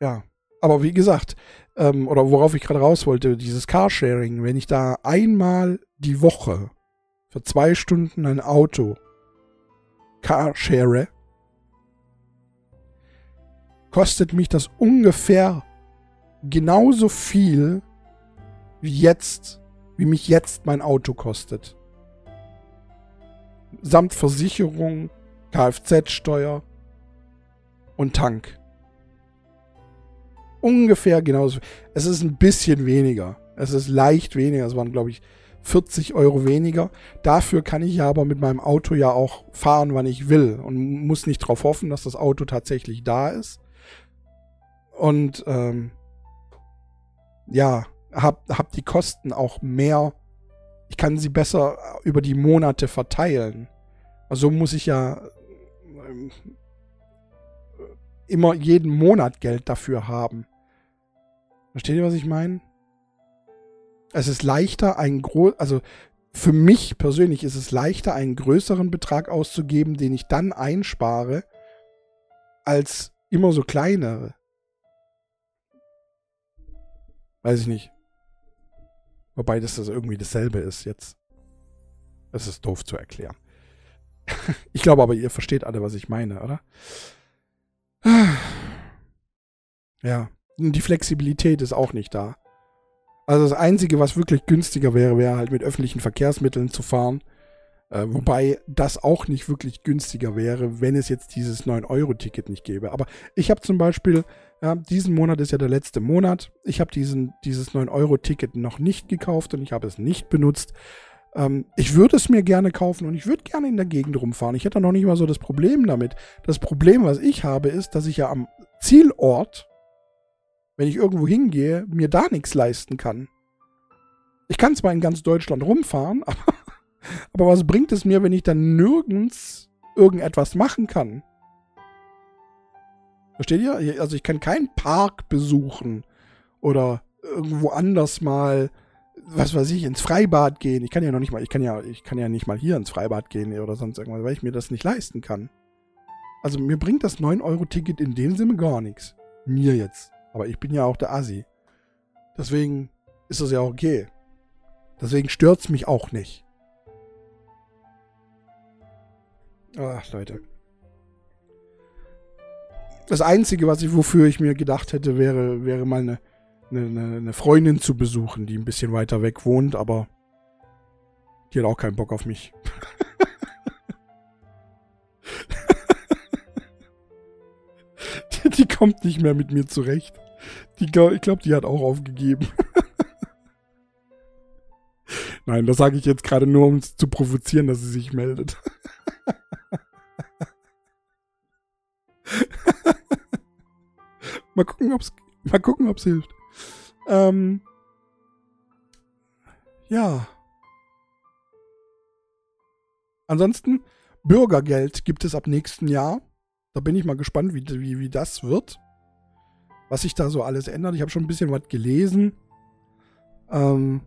Ja, aber wie gesagt, ähm, oder worauf ich gerade raus wollte, dieses Carsharing, wenn ich da einmal die Woche für zwei Stunden ein Auto carshare, kostet mich das ungefähr genauso viel wie jetzt, wie mich jetzt mein Auto kostet. Samt Versicherung, Kfz-Steuer und Tank. Ungefähr genauso. Es ist ein bisschen weniger. Es ist leicht weniger. Es waren, glaube ich, 40 Euro weniger. Dafür kann ich ja aber mit meinem Auto ja auch fahren, wann ich will und muss nicht darauf hoffen, dass das Auto tatsächlich da ist. Und ähm, ja, habe hab die Kosten auch mehr, ich kann sie besser über die Monate verteilen. Also muss ich ja ähm, immer jeden Monat Geld dafür haben. Versteht ihr, was ich meine? Es ist leichter, einen groß, also für mich persönlich ist es leichter, einen größeren Betrag auszugeben, den ich dann einspare, als immer so kleinere. Weiß ich nicht. Wobei das, das irgendwie dasselbe ist jetzt. Das ist doof zu erklären. ich glaube aber, ihr versteht alle, was ich meine, oder? Ja. Die Flexibilität ist auch nicht da. Also das Einzige, was wirklich günstiger wäre, wäre halt mit öffentlichen Verkehrsmitteln zu fahren. Äh, wobei das auch nicht wirklich günstiger wäre, wenn es jetzt dieses 9-Euro-Ticket nicht gäbe. Aber ich habe zum Beispiel, ja, diesen Monat ist ja der letzte Monat. Ich habe dieses 9-Euro-Ticket noch nicht gekauft und ich habe es nicht benutzt. Ähm, ich würde es mir gerne kaufen und ich würde gerne in der Gegend rumfahren. Ich hätte noch nicht mal so das Problem damit. Das Problem, was ich habe, ist, dass ich ja am Zielort, wenn ich irgendwo hingehe, mir da nichts leisten kann. Ich kann zwar in ganz Deutschland rumfahren, aber, aber was bringt es mir, wenn ich dann nirgends irgendetwas machen kann? Versteht ihr? Also ich kann keinen Park besuchen oder irgendwo anders mal, was weiß ich, ins Freibad gehen. Ich kann ja noch nicht mal, ich kann ja, ich kann ja nicht mal hier ins Freibad gehen oder sonst irgendwas, weil ich mir das nicht leisten kann. Also mir bringt das 9-Euro-Ticket in dem Sinne gar nichts. Mir jetzt. Aber ich bin ja auch der Assi. Deswegen ist das ja auch okay. Deswegen stört es mich auch nicht. Ach, Leute. Das Einzige, was ich, wofür ich mir gedacht hätte, wäre, wäre mal eine, eine, eine Freundin zu besuchen, die ein bisschen weiter weg wohnt, aber Die hat auch keinen Bock auf mich. die, kommt nicht mehr mit mir zurecht. Ich glaube, die hat auch aufgegeben. Nein, das sage ich jetzt gerade nur, um zu provozieren, dass sie sich meldet. mal gucken, ob's, mal gucken, ob's hilft. Ähm, ja. Ansonsten, Bürgergeld gibt es ab nächsten Jahr. Da bin ich mal gespannt, wie, wie, wie das wird. Was sich da so alles ändert. Ich habe schon ein bisschen was gelesen. Ähm,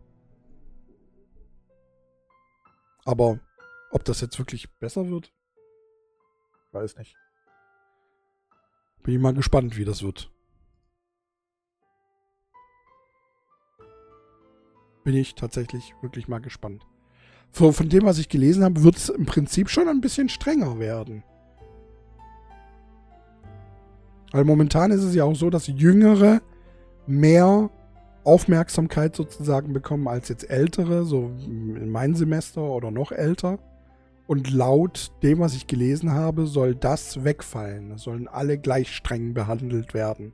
aber ob das jetzt wirklich besser wird, weiß nicht. Bin ich mal gespannt, wie das wird. Bin ich tatsächlich wirklich mal gespannt. Von, von dem, was ich gelesen habe, wird es im Prinzip schon ein bisschen strenger werden. Weil momentan ist es ja auch so, dass Jüngere mehr Aufmerksamkeit sozusagen bekommen als jetzt Ältere, so in mein Semester oder noch älter. Und laut dem, was ich gelesen habe, soll das wegfallen. Es sollen alle gleich streng behandelt werden.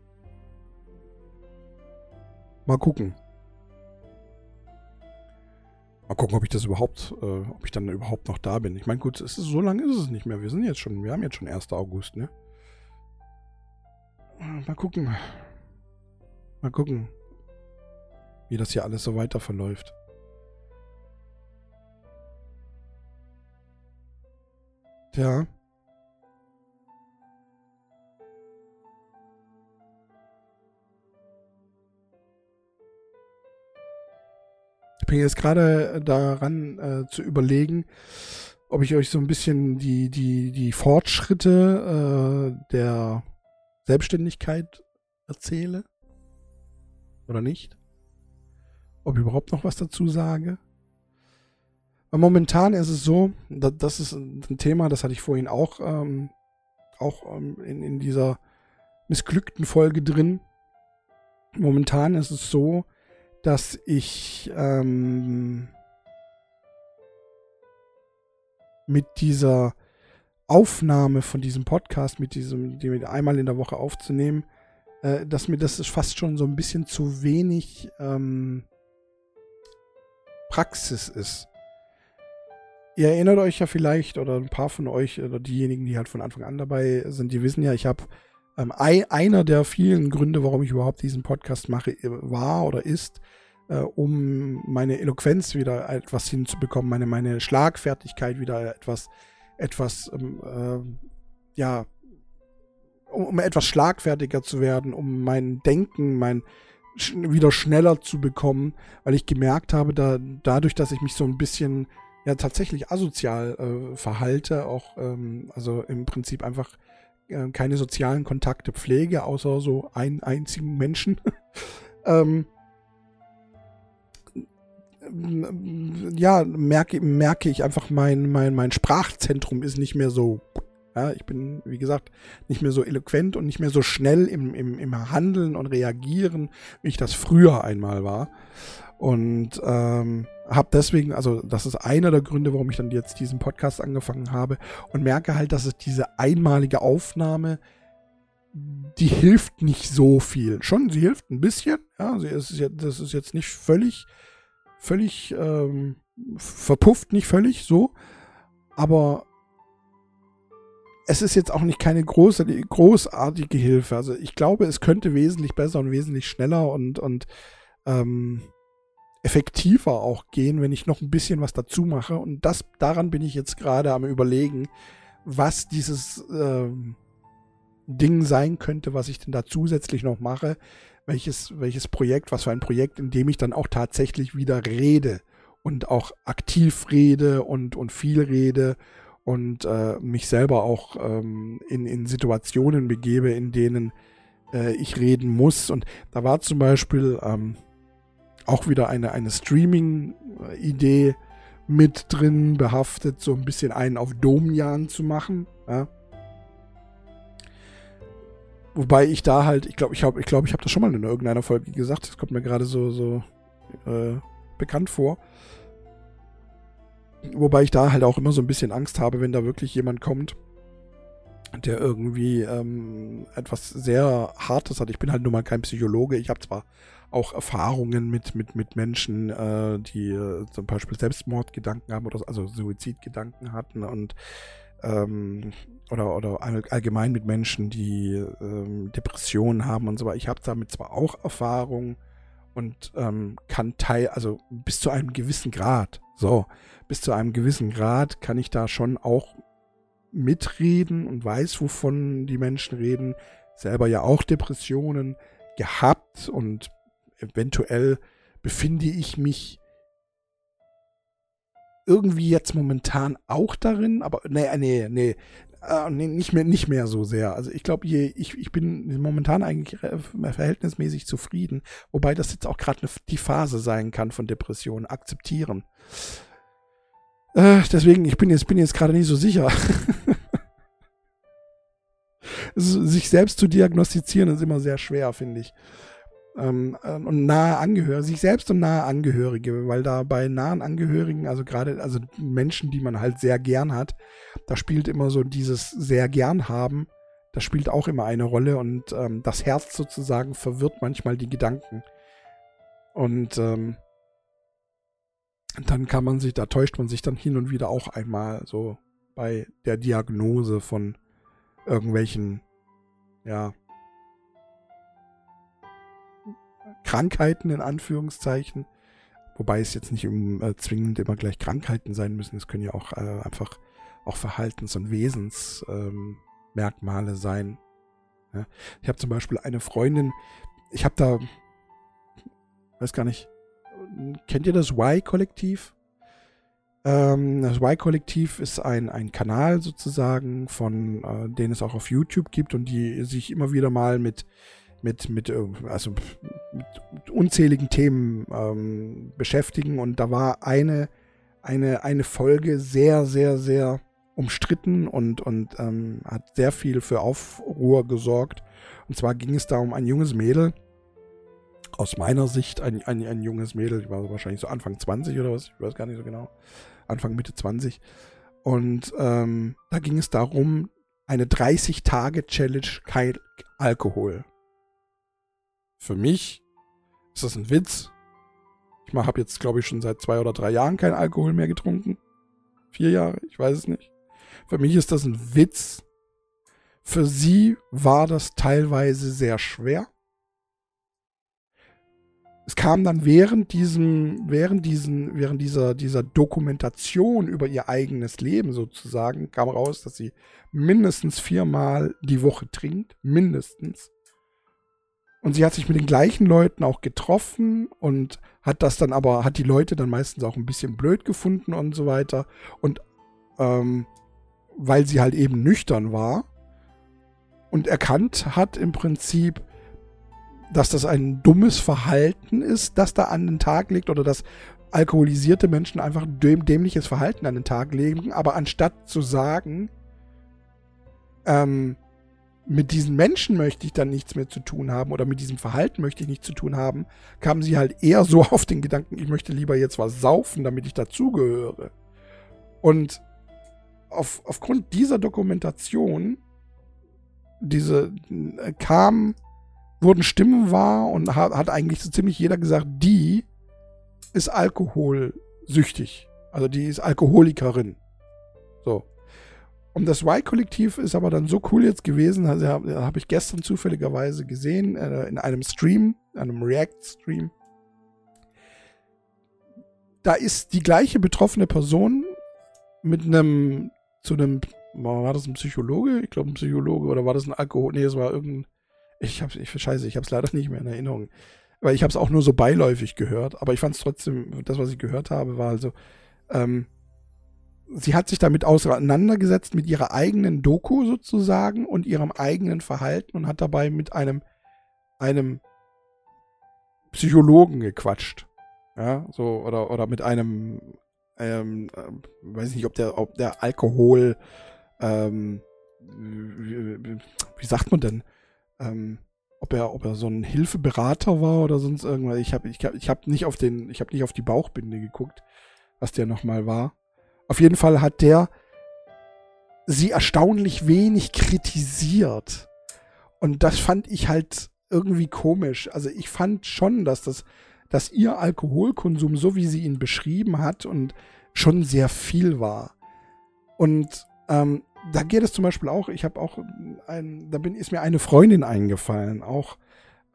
Mal gucken. Mal gucken, ob ich das überhaupt, äh, ob ich dann überhaupt noch da bin. Ich meine, gut, ist, so lange ist es nicht mehr. Wir sind jetzt schon, wir haben jetzt schon 1. August, ne? Mal gucken. Mal gucken, wie das hier alles so weiter verläuft. Tja. Ich bin jetzt gerade daran äh, zu überlegen, ob ich euch so ein bisschen die, die, die Fortschritte äh, der Selbstständigkeit erzähle. Oder nicht? Ob ich überhaupt noch was dazu sage? Momentan ist es so, das ist ein Thema, das hatte ich vorhin auch, ähm, auch ähm, in, in dieser missglückten Folge drin. Momentan ist es so, dass ich ähm, mit dieser Aufnahme von diesem Podcast, mit diesem, den einmal in der Woche aufzunehmen, äh, dass mir das fast schon so ein bisschen zu wenig ähm, Praxis ist. Ihr erinnert euch ja vielleicht, oder ein paar von euch, oder diejenigen, die halt von Anfang an dabei sind, die wissen ja, ich habe ähm, einer der vielen Gründe, warum ich überhaupt diesen Podcast mache, war oder ist, äh, um meine Eloquenz wieder etwas hinzubekommen, meine, meine Schlagfertigkeit wieder etwas, etwas, ähm, äh, ja, um, um etwas schlagfertiger zu werden, um mein Denken, mein wieder schneller zu bekommen, weil ich gemerkt habe, da, dadurch, dass ich mich so ein bisschen ja tatsächlich asozial äh, verhalte, auch ähm, also im Prinzip einfach äh, keine sozialen Kontakte pflege, außer so einen einzigen Menschen. ähm, ja, merke, merke ich einfach, mein, mein, mein Sprachzentrum ist nicht mehr so. Ja, ich bin, wie gesagt, nicht mehr so eloquent und nicht mehr so schnell im, im, im Handeln und Reagieren, wie ich das früher einmal war. Und ähm, habe deswegen, also das ist einer der Gründe, warum ich dann jetzt diesen Podcast angefangen habe und merke halt, dass es diese einmalige Aufnahme, die hilft nicht so viel. Schon, sie hilft ein bisschen, ja, sie ist das ist jetzt nicht völlig, völlig ähm, verpufft, nicht völlig so, aber es ist jetzt auch nicht keine große, großartige Hilfe. Also ich glaube, es könnte wesentlich besser und wesentlich schneller und, und ähm, effektiver auch gehen, wenn ich noch ein bisschen was dazu mache. Und das, daran bin ich jetzt gerade am überlegen, was dieses äh, Ding sein könnte, was ich denn da zusätzlich noch mache. Welches, welches Projekt, was für ein Projekt, in dem ich dann auch tatsächlich wieder rede und auch aktiv rede und, und viel rede und äh, mich selber auch ähm, in, in Situationen begebe, in denen äh, ich reden muss. Und da war zum Beispiel ähm, auch wieder eine, eine Streaming-Idee mit drin behaftet, so ein bisschen einen auf Domian zu machen. Ja. Wobei ich da halt, ich glaube, ich habe ich glaub, ich hab das schon mal in irgendeiner Folge gesagt, das kommt mir gerade so, so äh, bekannt vor. Wobei ich da halt auch immer so ein bisschen Angst habe, wenn da wirklich jemand kommt, der irgendwie ähm, etwas sehr Hartes hat. Ich bin halt nun mal kein Psychologe. Ich habe zwar auch Erfahrungen mit, mit, mit Menschen, äh, die äh, zum Beispiel Selbstmordgedanken haben oder also Suizidgedanken hatten und ähm, oder, oder allgemein mit Menschen, die ähm, Depressionen haben und so weiter. Ich habe damit zwar auch Erfahrung und ähm, kann teil, also bis zu einem gewissen Grad, so, bis zu einem gewissen Grad kann ich da schon auch mitreden und weiß, wovon die Menschen reden. Selber ja auch Depressionen gehabt und eventuell befinde ich mich irgendwie jetzt momentan auch darin, aber nee, nee, nee, äh, nee, nicht mehr, nicht mehr so sehr. Also ich glaube, ich, ich bin momentan eigentlich verhältnismäßig zufrieden, wobei das jetzt auch gerade die Phase sein kann von Depressionen. Akzeptieren. Äh, deswegen, ich bin jetzt, bin jetzt gerade nicht so sicher. sich selbst zu diagnostizieren ist immer sehr schwer, finde ich ähm, ähm, und nahe Angehörige, sich selbst und nahe Angehörige, weil da bei nahen Angehörigen, also gerade, also Menschen, die man halt sehr gern hat, da spielt immer so dieses sehr gern haben, das spielt auch immer eine Rolle und ähm, das Herz sozusagen verwirrt manchmal die Gedanken. Und ähm, dann kann man sich, da täuscht man sich dann hin und wieder auch einmal so bei der Diagnose von irgendwelchen, ja, Krankheiten in Anführungszeichen. Wobei es jetzt nicht um, äh, zwingend immer gleich Krankheiten sein müssen. Es können ja auch äh, einfach auch Verhaltens- und Wesensmerkmale ähm, sein. Ja. Ich habe zum Beispiel eine Freundin, ich habe da, weiß gar nicht, kennt ihr das Y-Kollektiv? Ähm, das Y-Kollektiv ist ein, ein Kanal sozusagen, von äh, den es auch auf YouTube gibt und die sich immer wieder mal mit mit, mit, äh, also mit unzähligen Themen ähm, beschäftigen. Und da war eine, eine, eine Folge sehr, sehr, sehr umstritten und, und ähm, hat sehr viel für Aufruhr gesorgt. Und zwar ging es da um ein junges Mädel, aus meiner Sicht ein, ein, ein junges Mädel, die war wahrscheinlich so Anfang 20 oder was, ich weiß gar nicht so genau, Anfang Mitte 20. Und ähm, da ging es darum, eine 30-Tage-Challenge kein Alkohol. Für mich ist das ein Witz. Ich habe jetzt, glaube ich, schon seit zwei oder drei Jahren keinen Alkohol mehr getrunken. Vier Jahre, ich weiß es nicht. Für mich ist das ein Witz. Für sie war das teilweise sehr schwer. Es kam dann während diesem, während diesen, während dieser, dieser Dokumentation über ihr eigenes Leben sozusagen, kam raus, dass sie mindestens viermal die Woche trinkt. Mindestens. Und sie hat sich mit den gleichen Leuten auch getroffen und hat das dann aber, hat die Leute dann meistens auch ein bisschen blöd gefunden und so weiter. Und ähm, weil sie halt eben nüchtern war und erkannt hat im Prinzip, dass das ein dummes Verhalten ist, das da an den Tag legt oder dass alkoholisierte Menschen einfach dämliches Verhalten an den Tag legen, aber anstatt zu sagen, ähm, mit diesen Menschen möchte ich dann nichts mehr zu tun haben oder mit diesem Verhalten möchte ich nichts zu tun haben, kamen sie halt eher so auf den Gedanken, ich möchte lieber jetzt was saufen, damit ich dazugehöre. Und auf, aufgrund dieser Dokumentation, diese äh, kam, wurden Stimmen wahr und hat, hat eigentlich so ziemlich jeder gesagt, die ist alkoholsüchtig. Also die ist Alkoholikerin. So. Und das Y-Kollektiv ist aber dann so cool jetzt gewesen, also habe hab ich gestern zufälligerweise gesehen, äh, in einem Stream, einem React-Stream. Da ist die gleiche betroffene Person mit einem, zu einem, war das ein Psychologe? Ich glaube ein Psychologe oder war das ein Alkohol? Nee, es war irgendein, ich hab's, ich, scheiße, ich hab's leider nicht mehr in Erinnerung. Weil ich habe es auch nur so beiläufig gehört, aber ich fand es trotzdem, das, was ich gehört habe, war also, ähm, sie hat sich damit auseinandergesetzt mit ihrer eigenen Doku sozusagen und ihrem eigenen Verhalten und hat dabei mit einem, einem Psychologen gequatscht. Ja, so, oder, oder mit einem, ähm, äh, weiß nicht, ob der, ob der Alkohol, ähm, wie, wie, sagt man denn, ähm, ob er, ob er so ein Hilfeberater war oder sonst irgendwas. Ich habe ich hab, ich hab nicht auf ich habe nicht auf die Bauchbinde geguckt, was der nochmal war. Auf jeden Fall hat der sie erstaunlich wenig kritisiert. Und das fand ich halt irgendwie komisch. Also ich fand schon, dass das, dass ihr Alkoholkonsum, so wie sie ihn beschrieben hat, und schon sehr viel war. Und ähm, da geht es zum Beispiel auch, ich habe auch ein, da bin, ist mir eine Freundin eingefallen, auch,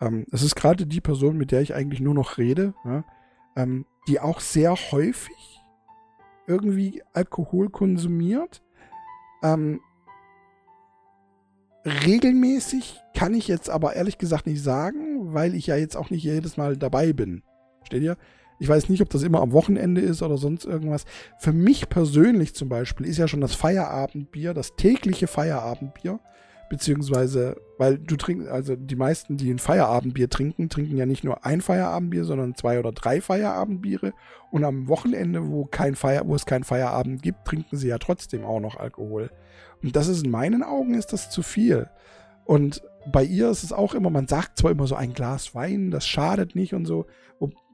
ähm, es ist gerade die Person, mit der ich eigentlich nur noch rede, ja, ähm, die auch sehr häufig irgendwie Alkohol konsumiert. Ähm, regelmäßig kann ich jetzt aber ehrlich gesagt nicht sagen, weil ich ja jetzt auch nicht jedes Mal dabei bin. Steht ihr? Ich weiß nicht, ob das immer am Wochenende ist oder sonst irgendwas. Für mich persönlich zum Beispiel ist ja schon das Feierabendbier, das tägliche Feierabendbier, beziehungsweise, weil du trinkst, also die meisten, die ein Feierabendbier trinken, trinken ja nicht nur ein Feierabendbier, sondern zwei oder drei Feierabendbiere. Und am Wochenende, wo, kein Feier, wo es kein Feierabend gibt, trinken sie ja trotzdem auch noch Alkohol. Und das ist in meinen Augen ist das zu viel. Und bei ihr ist es auch immer, man sagt zwar immer so ein Glas Wein, das schadet nicht und so.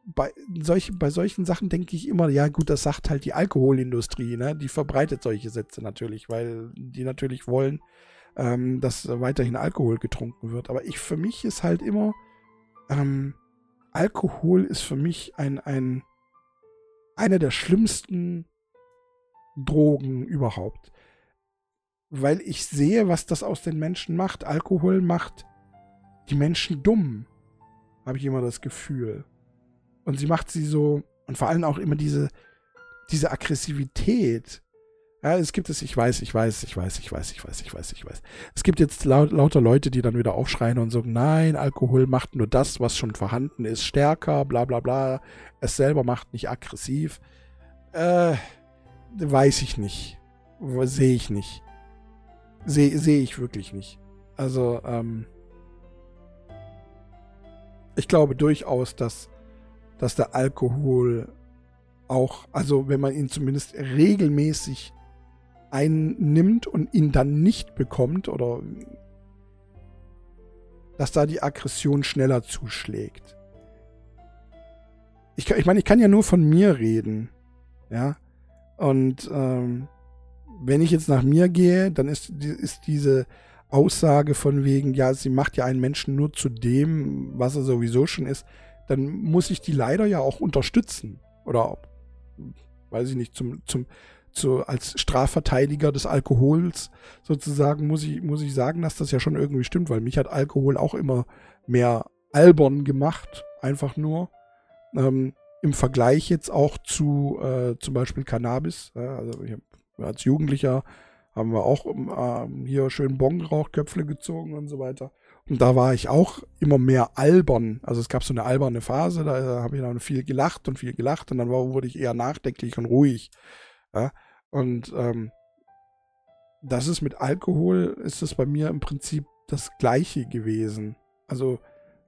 Bei, solch, bei solchen Sachen denke ich immer, ja gut, das sagt halt die Alkoholindustrie, ne? Die verbreitet solche Sätze natürlich, weil die natürlich wollen, ähm, dass weiterhin Alkohol getrunken wird. Aber ich, für mich ist halt immer, ähm, Alkohol ist für mich ein, ein, eine der schlimmsten Drogen überhaupt weil ich sehe, was das aus den Menschen macht. Alkohol macht die Menschen dumm, habe ich immer das Gefühl. Und sie macht sie so, und vor allem auch immer diese, diese Aggressivität. Ja, es gibt es, ich weiß, ich weiß, ich weiß, ich weiß, ich weiß, ich weiß, ich weiß. Es gibt jetzt laut, lauter Leute, die dann wieder aufschreien und sagen, nein, Alkohol macht nur das, was schon vorhanden ist, stärker, bla bla bla. Es selber macht nicht aggressiv. Äh, weiß ich nicht. Sehe ich nicht. Sehe seh ich wirklich nicht. Also, ähm, ich glaube durchaus, dass, dass der Alkohol auch, also wenn man ihn zumindest regelmäßig einnimmt und ihn dann nicht bekommt oder dass da die Aggression schneller zuschlägt. Ich, ich meine, ich kann ja nur von mir reden. Ja. Und ähm, wenn ich jetzt nach mir gehe, dann ist, ist diese Aussage von wegen, ja, sie macht ja einen Menschen nur zu dem, was er sowieso schon ist, dann muss ich die leider ja auch unterstützen. Oder, weiß ich nicht, zum, zum, zu, als Strafverteidiger des Alkohols sozusagen muss ich, muss ich sagen, dass das ja schon irgendwie stimmt, weil mich hat Alkohol auch immer mehr albern gemacht, einfach nur. Ähm, Im Vergleich jetzt auch zu äh, zum Beispiel Cannabis. Ja, also ich habe als Jugendlicher haben wir auch ähm, hier schön Bongrauchköpfle gezogen und so weiter. Und da war ich auch immer mehr albern. Also es gab so eine alberne Phase, da habe ich dann viel gelacht und viel gelacht und dann war, wurde ich eher nachdenklich und ruhig. Ja? Und ähm, das ist mit Alkohol, ist das bei mir im Prinzip das gleiche gewesen. Also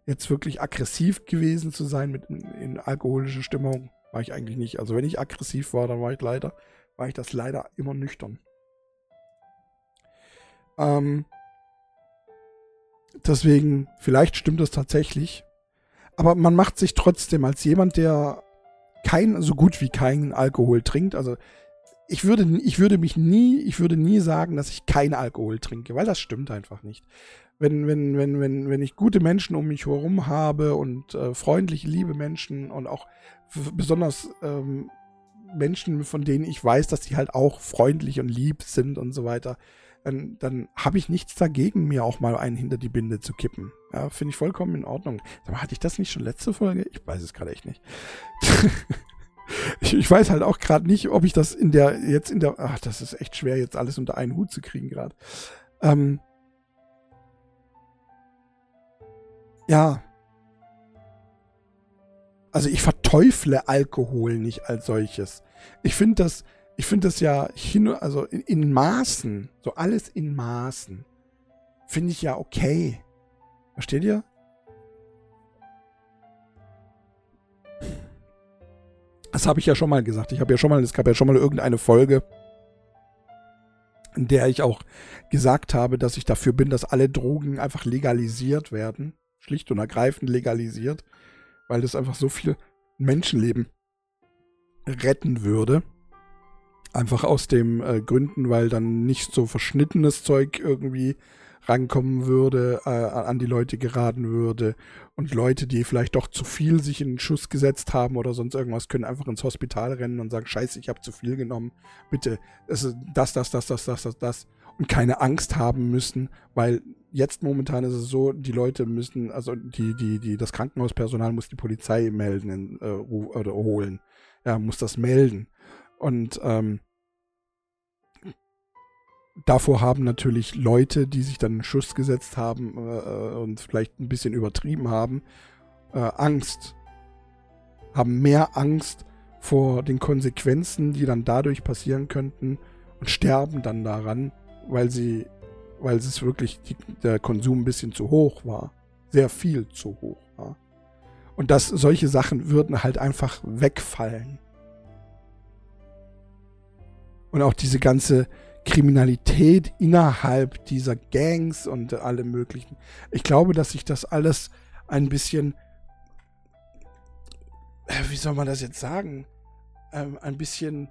jetzt wirklich aggressiv gewesen zu sein mit in alkoholischer Stimmung, war ich eigentlich nicht. Also wenn ich aggressiv war, dann war ich leider war ich das leider immer nüchtern. Ähm, deswegen, vielleicht stimmt das tatsächlich. Aber man macht sich trotzdem als jemand, der kein, so gut wie keinen Alkohol trinkt, also ich würde, ich würde mich nie, ich würde nie sagen, dass ich keinen Alkohol trinke, weil das stimmt einfach nicht. Wenn, wenn, wenn, wenn, wenn ich gute Menschen um mich herum habe und äh, freundliche, liebe Menschen und auch besonders ähm, Menschen, von denen ich weiß, dass die halt auch freundlich und lieb sind und so weiter, dann, dann habe ich nichts dagegen, mir auch mal einen hinter die Binde zu kippen. Ja, finde ich vollkommen in Ordnung. Aber hatte ich das nicht schon letzte Folge? Ich weiß es gerade echt nicht. ich, ich, weiß halt auch gerade nicht, ob ich das in der, jetzt in der, ach, das ist echt schwer, jetzt alles unter einen Hut zu kriegen gerade. Ähm, ja, also ich verteufle Alkohol nicht als solches. Ich finde das, ich finde das ja hin, also in, in Maßen, so alles in Maßen, finde ich ja okay. Versteht ihr? Das habe ich ja schon mal gesagt. Ich habe ja schon mal, es gab ja schon mal irgendeine Folge, in der ich auch gesagt habe, dass ich dafür bin, dass alle Drogen einfach legalisiert werden. Schlicht und ergreifend legalisiert weil das einfach so viel Menschenleben retten würde. Einfach aus dem äh, Gründen, weil dann nicht so verschnittenes Zeug irgendwie rankommen würde, äh, an die Leute geraten würde. Und Leute, die vielleicht doch zu viel sich in den Schuss gesetzt haben oder sonst irgendwas, können einfach ins Hospital rennen und sagen, scheiße, ich habe zu viel genommen. Bitte, das, ist das, das, das, das, das, das, das. Und keine Angst haben müssen, weil jetzt momentan ist es so, die Leute müssen, also die, die, die, das Krankenhauspersonal muss die Polizei melden äh, oder holen. Ja, muss das melden. Und ähm, davor haben natürlich Leute, die sich dann einen Schuss gesetzt haben äh, äh, und vielleicht ein bisschen übertrieben haben, äh, Angst. Haben mehr Angst vor den Konsequenzen, die dann dadurch passieren könnten und sterben dann daran, weil sie, weil es wirklich die, der Konsum ein bisschen zu hoch war. Sehr viel zu hoch war. Und dass solche Sachen würden halt einfach wegfallen. Und auch diese ganze, Kriminalität innerhalb dieser Gangs und alle möglichen. Ich glaube, dass sich das alles ein bisschen, äh, wie soll man das jetzt sagen, ähm, ein bisschen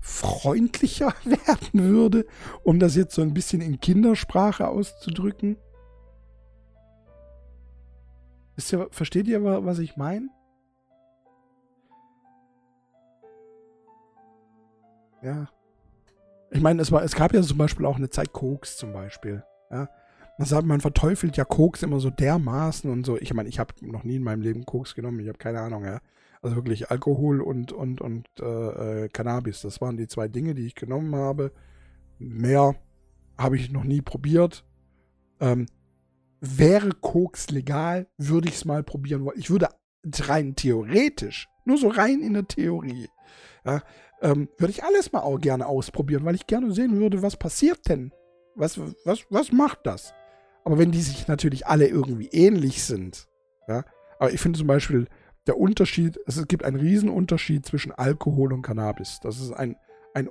freundlicher werden würde, um das jetzt so ein bisschen in Kindersprache auszudrücken. Ihr, versteht ihr, was ich meine? Ja. Ich meine, es, war, es gab ja zum Beispiel auch eine Zeit Koks zum Beispiel. Ja? Man sagt, man verteufelt ja Koks immer so dermaßen und so. Ich meine, ich habe noch nie in meinem Leben Koks genommen. Ich habe keine Ahnung, ja. Also wirklich Alkohol und, und, und äh, äh, Cannabis. Das waren die zwei Dinge, die ich genommen habe. Mehr habe ich noch nie probiert. Ähm, wäre Koks legal, würde ich es mal probieren wollen. Ich würde rein theoretisch, nur so rein in der Theorie, ja, ähm, würde ich alles mal auch gerne ausprobieren, weil ich gerne sehen würde, was passiert denn? Was, was, was macht das? Aber wenn die sich natürlich alle irgendwie ähnlich sind, ja, aber ich finde zum Beispiel, der Unterschied, es gibt einen riesen Unterschied zwischen Alkohol und Cannabis. Das ist ein, ein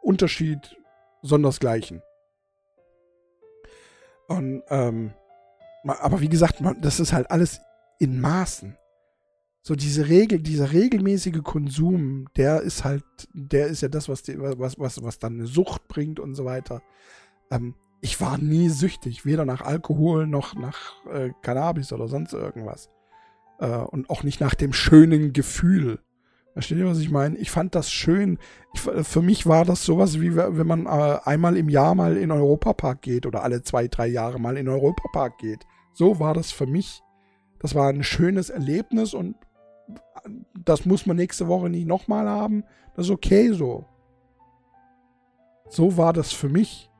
Unterschied sondersgleichen. Und, ähm, aber wie gesagt, man, das ist halt alles in Maßen so diese Regel, dieser regelmäßige Konsum, der ist halt, der ist ja das, was, die, was, was, was dann eine Sucht bringt und so weiter. Ähm, ich war nie süchtig, weder nach Alkohol noch nach äh, Cannabis oder sonst irgendwas. Äh, und auch nicht nach dem schönen Gefühl. Versteht ihr, was ich meine? Ich fand das schön. Ich, für mich war das sowas, wie wenn man äh, einmal im Jahr mal in Europapark geht oder alle zwei, drei Jahre mal in Europapark geht. So war das für mich. Das war ein schönes Erlebnis und das muss man nächste Woche nicht nochmal haben. Das ist okay so. So war das für mich.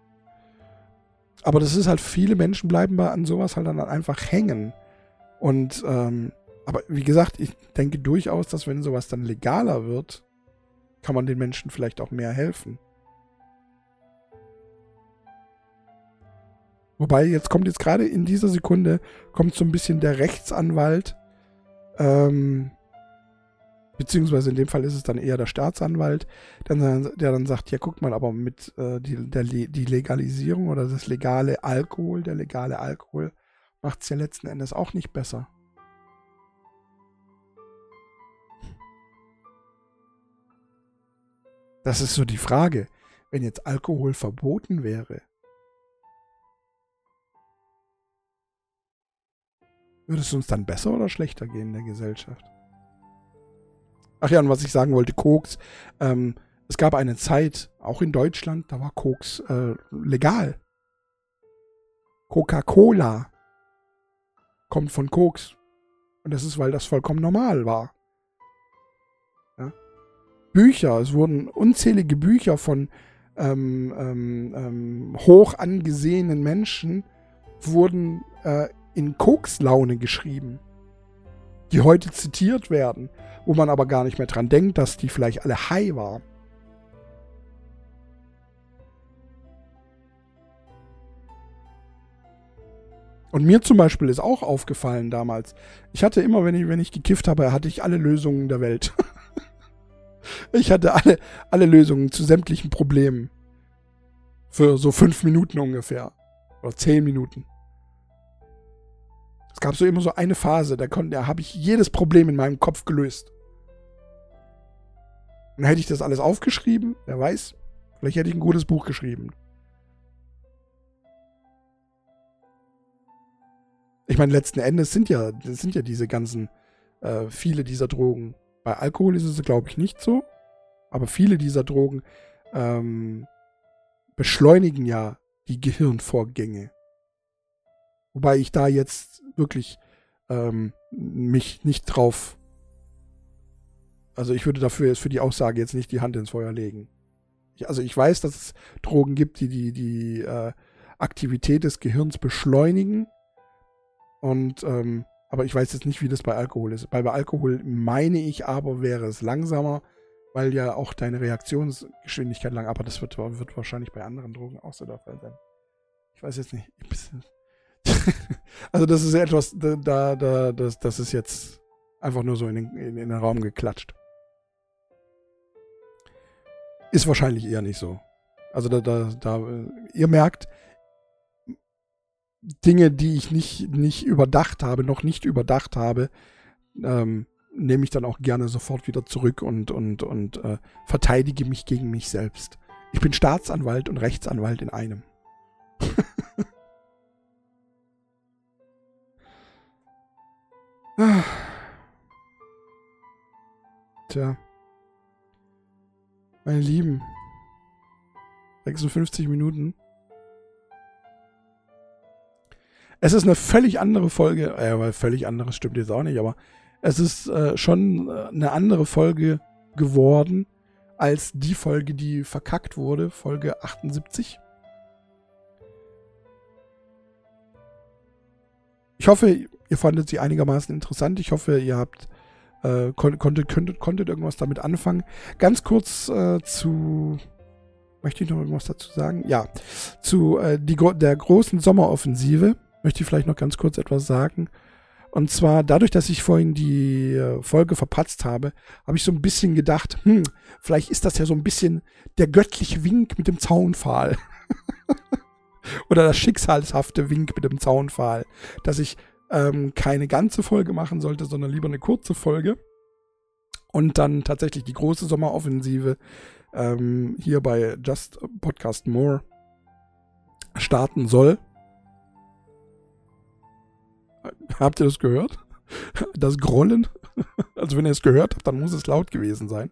Aber das ist halt, viele Menschen bleiben bei an sowas halt dann einfach hängen. Und, ähm, aber wie gesagt, ich denke durchaus, dass wenn sowas dann legaler wird, kann man den Menschen vielleicht auch mehr helfen. Wobei, jetzt kommt jetzt gerade in dieser Sekunde, kommt so ein bisschen der Rechtsanwalt, ähm, beziehungsweise in dem Fall ist es dann eher der Staatsanwalt, der dann sagt, ja guck mal, aber mit äh, die, der, die Legalisierung oder das legale Alkohol, der legale Alkohol macht es ja letzten Endes auch nicht besser. Das ist so die Frage. Wenn jetzt Alkohol verboten wäre, würde es uns dann besser oder schlechter gehen in der Gesellschaft? Ach ja, und was ich sagen wollte, Koks. Ähm, es gab eine Zeit, auch in Deutschland, da war Koks äh, legal. Coca-Cola kommt von Koks. Und das ist, weil das vollkommen normal war. Ja? Bücher, es wurden unzählige Bücher von ähm, ähm, ähm hoch angesehenen Menschen wurden äh, in Kokslaune geschrieben, die heute zitiert werden wo man aber gar nicht mehr dran denkt, dass die vielleicht alle high waren. Und mir zum Beispiel ist auch aufgefallen damals, ich hatte immer, wenn ich, wenn ich gekifft habe, hatte ich alle Lösungen der Welt. ich hatte alle, alle Lösungen zu sämtlichen Problemen. Für so fünf Minuten ungefähr. Oder zehn Minuten. Es gab so immer so eine Phase, da, da habe ich jedes Problem in meinem Kopf gelöst. Und hätte ich das alles aufgeschrieben, wer weiß, vielleicht hätte ich ein gutes Buch geschrieben. Ich meine, letzten Endes sind ja, sind ja diese ganzen, äh, viele dieser Drogen. Bei Alkohol ist es, glaube ich, nicht so. Aber viele dieser Drogen ähm, beschleunigen ja die Gehirnvorgänge. Wobei ich da jetzt wirklich ähm, mich nicht drauf. Also ich würde dafür jetzt für die Aussage jetzt nicht die Hand ins Feuer legen. Ich, also ich weiß, dass es Drogen gibt, die die, die äh, Aktivität des Gehirns beschleunigen. Und ähm, aber ich weiß jetzt nicht, wie das bei Alkohol ist. Bei, bei Alkohol meine ich aber, wäre es langsamer, weil ja auch deine Reaktionsgeschwindigkeit lang, aber das wird, wird wahrscheinlich bei anderen Drogen auch so der Fall sein. Ich weiß jetzt nicht. also das ist etwas, da, da, das, das ist jetzt einfach nur so in den, in den Raum geklatscht. Ist wahrscheinlich eher nicht so. Also da, da, da, ihr merkt, Dinge, die ich nicht, nicht überdacht habe, noch nicht überdacht habe, ähm, nehme ich dann auch gerne sofort wieder zurück und, und, und äh, verteidige mich gegen mich selbst. Ich bin Staatsanwalt und Rechtsanwalt in einem. Tja. Meine Lieben. 56 Minuten. Es ist eine völlig andere Folge. Äh, völlig anderes stimmt jetzt auch nicht, aber es ist äh, schon äh, eine andere Folge geworden als die Folge, die verkackt wurde, Folge 78. Ich hoffe, ihr fandet sie einigermaßen interessant. Ich hoffe, ihr habt äh, kon konntet, konntet, konntet irgendwas damit anfangen. Ganz kurz äh, zu. Möchte ich noch irgendwas dazu sagen? Ja, zu äh, die, der großen Sommeroffensive möchte ich vielleicht noch ganz kurz etwas sagen. Und zwar dadurch, dass ich vorhin die äh, Folge verpatzt habe, habe ich so ein bisschen gedacht, hm, vielleicht ist das ja so ein bisschen der göttliche Wink mit dem Zaunpfahl. Oder das schicksalshafte Wink mit dem Zaunpfahl, dass ich ähm, keine ganze Folge machen sollte, sondern lieber eine kurze Folge. Und dann tatsächlich die große Sommeroffensive ähm, hier bei Just Podcast More starten soll. Habt ihr das gehört? Das Grollen? Also wenn ihr es gehört habt, dann muss es laut gewesen sein.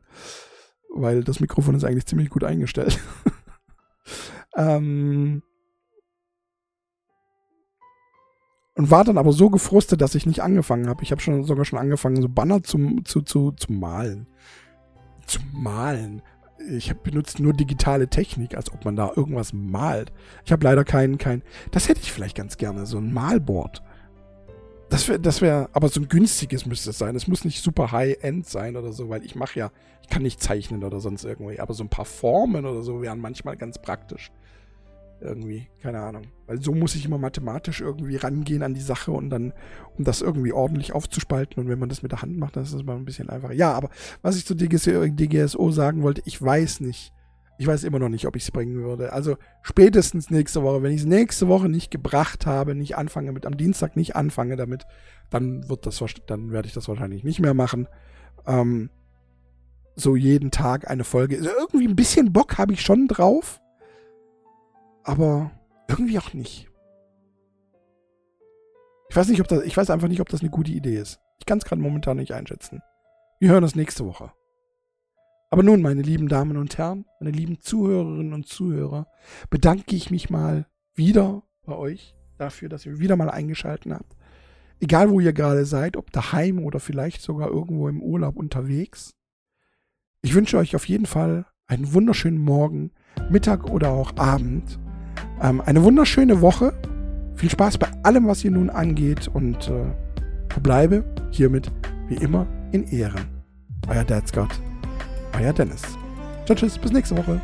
Weil das Mikrofon ist eigentlich ziemlich gut eingestellt. ähm und war dann aber so gefrustet, dass ich nicht angefangen habe. Ich habe schon sogar schon angefangen, so Banner zum, zu, zu, zu malen. Zu malen. Ich habe benutzt nur digitale Technik, als ob man da irgendwas malt. Ich habe leider keinen, kein. Das hätte ich vielleicht ganz gerne, so ein Malboard. Das wäre, das wäre, aber so ein günstiges müsste es sein. Es muss nicht super high-end sein oder so, weil ich mache ja, ich kann nicht zeichnen oder sonst irgendwie. Aber so ein paar Formen oder so wären manchmal ganz praktisch. Irgendwie, keine Ahnung. Weil so muss ich immer mathematisch irgendwie rangehen an die Sache und dann, um das irgendwie ordentlich aufzuspalten. Und wenn man das mit der Hand macht, dann ist das mal ein bisschen einfacher. Ja, aber was ich zu DGSO sagen wollte, ich weiß nicht, ich weiß immer noch nicht, ob ich es bringen würde. Also spätestens nächste Woche. Wenn ich es nächste Woche nicht gebracht habe, nicht anfange mit, am Dienstag nicht anfange damit, dann wird das, dann werde ich das wahrscheinlich nicht mehr machen. Ähm, so jeden Tag eine Folge. Also irgendwie ein bisschen Bock habe ich schon drauf. Aber irgendwie auch nicht. Ich weiß nicht, ob das, ich weiß einfach nicht, ob das eine gute Idee ist. Ich kann es gerade momentan nicht einschätzen. Wir hören uns nächste Woche. Aber nun, meine lieben Damen und Herren, meine lieben Zuhörerinnen und Zuhörer, bedanke ich mich mal wieder bei euch dafür, dass ihr wieder mal eingeschaltet habt. Egal, wo ihr gerade seid, ob daheim oder vielleicht sogar irgendwo im Urlaub unterwegs. Ich wünsche euch auf jeden Fall einen wunderschönen Morgen, Mittag oder auch Abend. Ähm, eine wunderschöne Woche. Viel Spaß bei allem, was ihr nun angeht und äh, verbleibe hiermit wie immer in Ehren. Euer Dad's Gott. Euer Dennis. Tschüss, bis nächste Woche.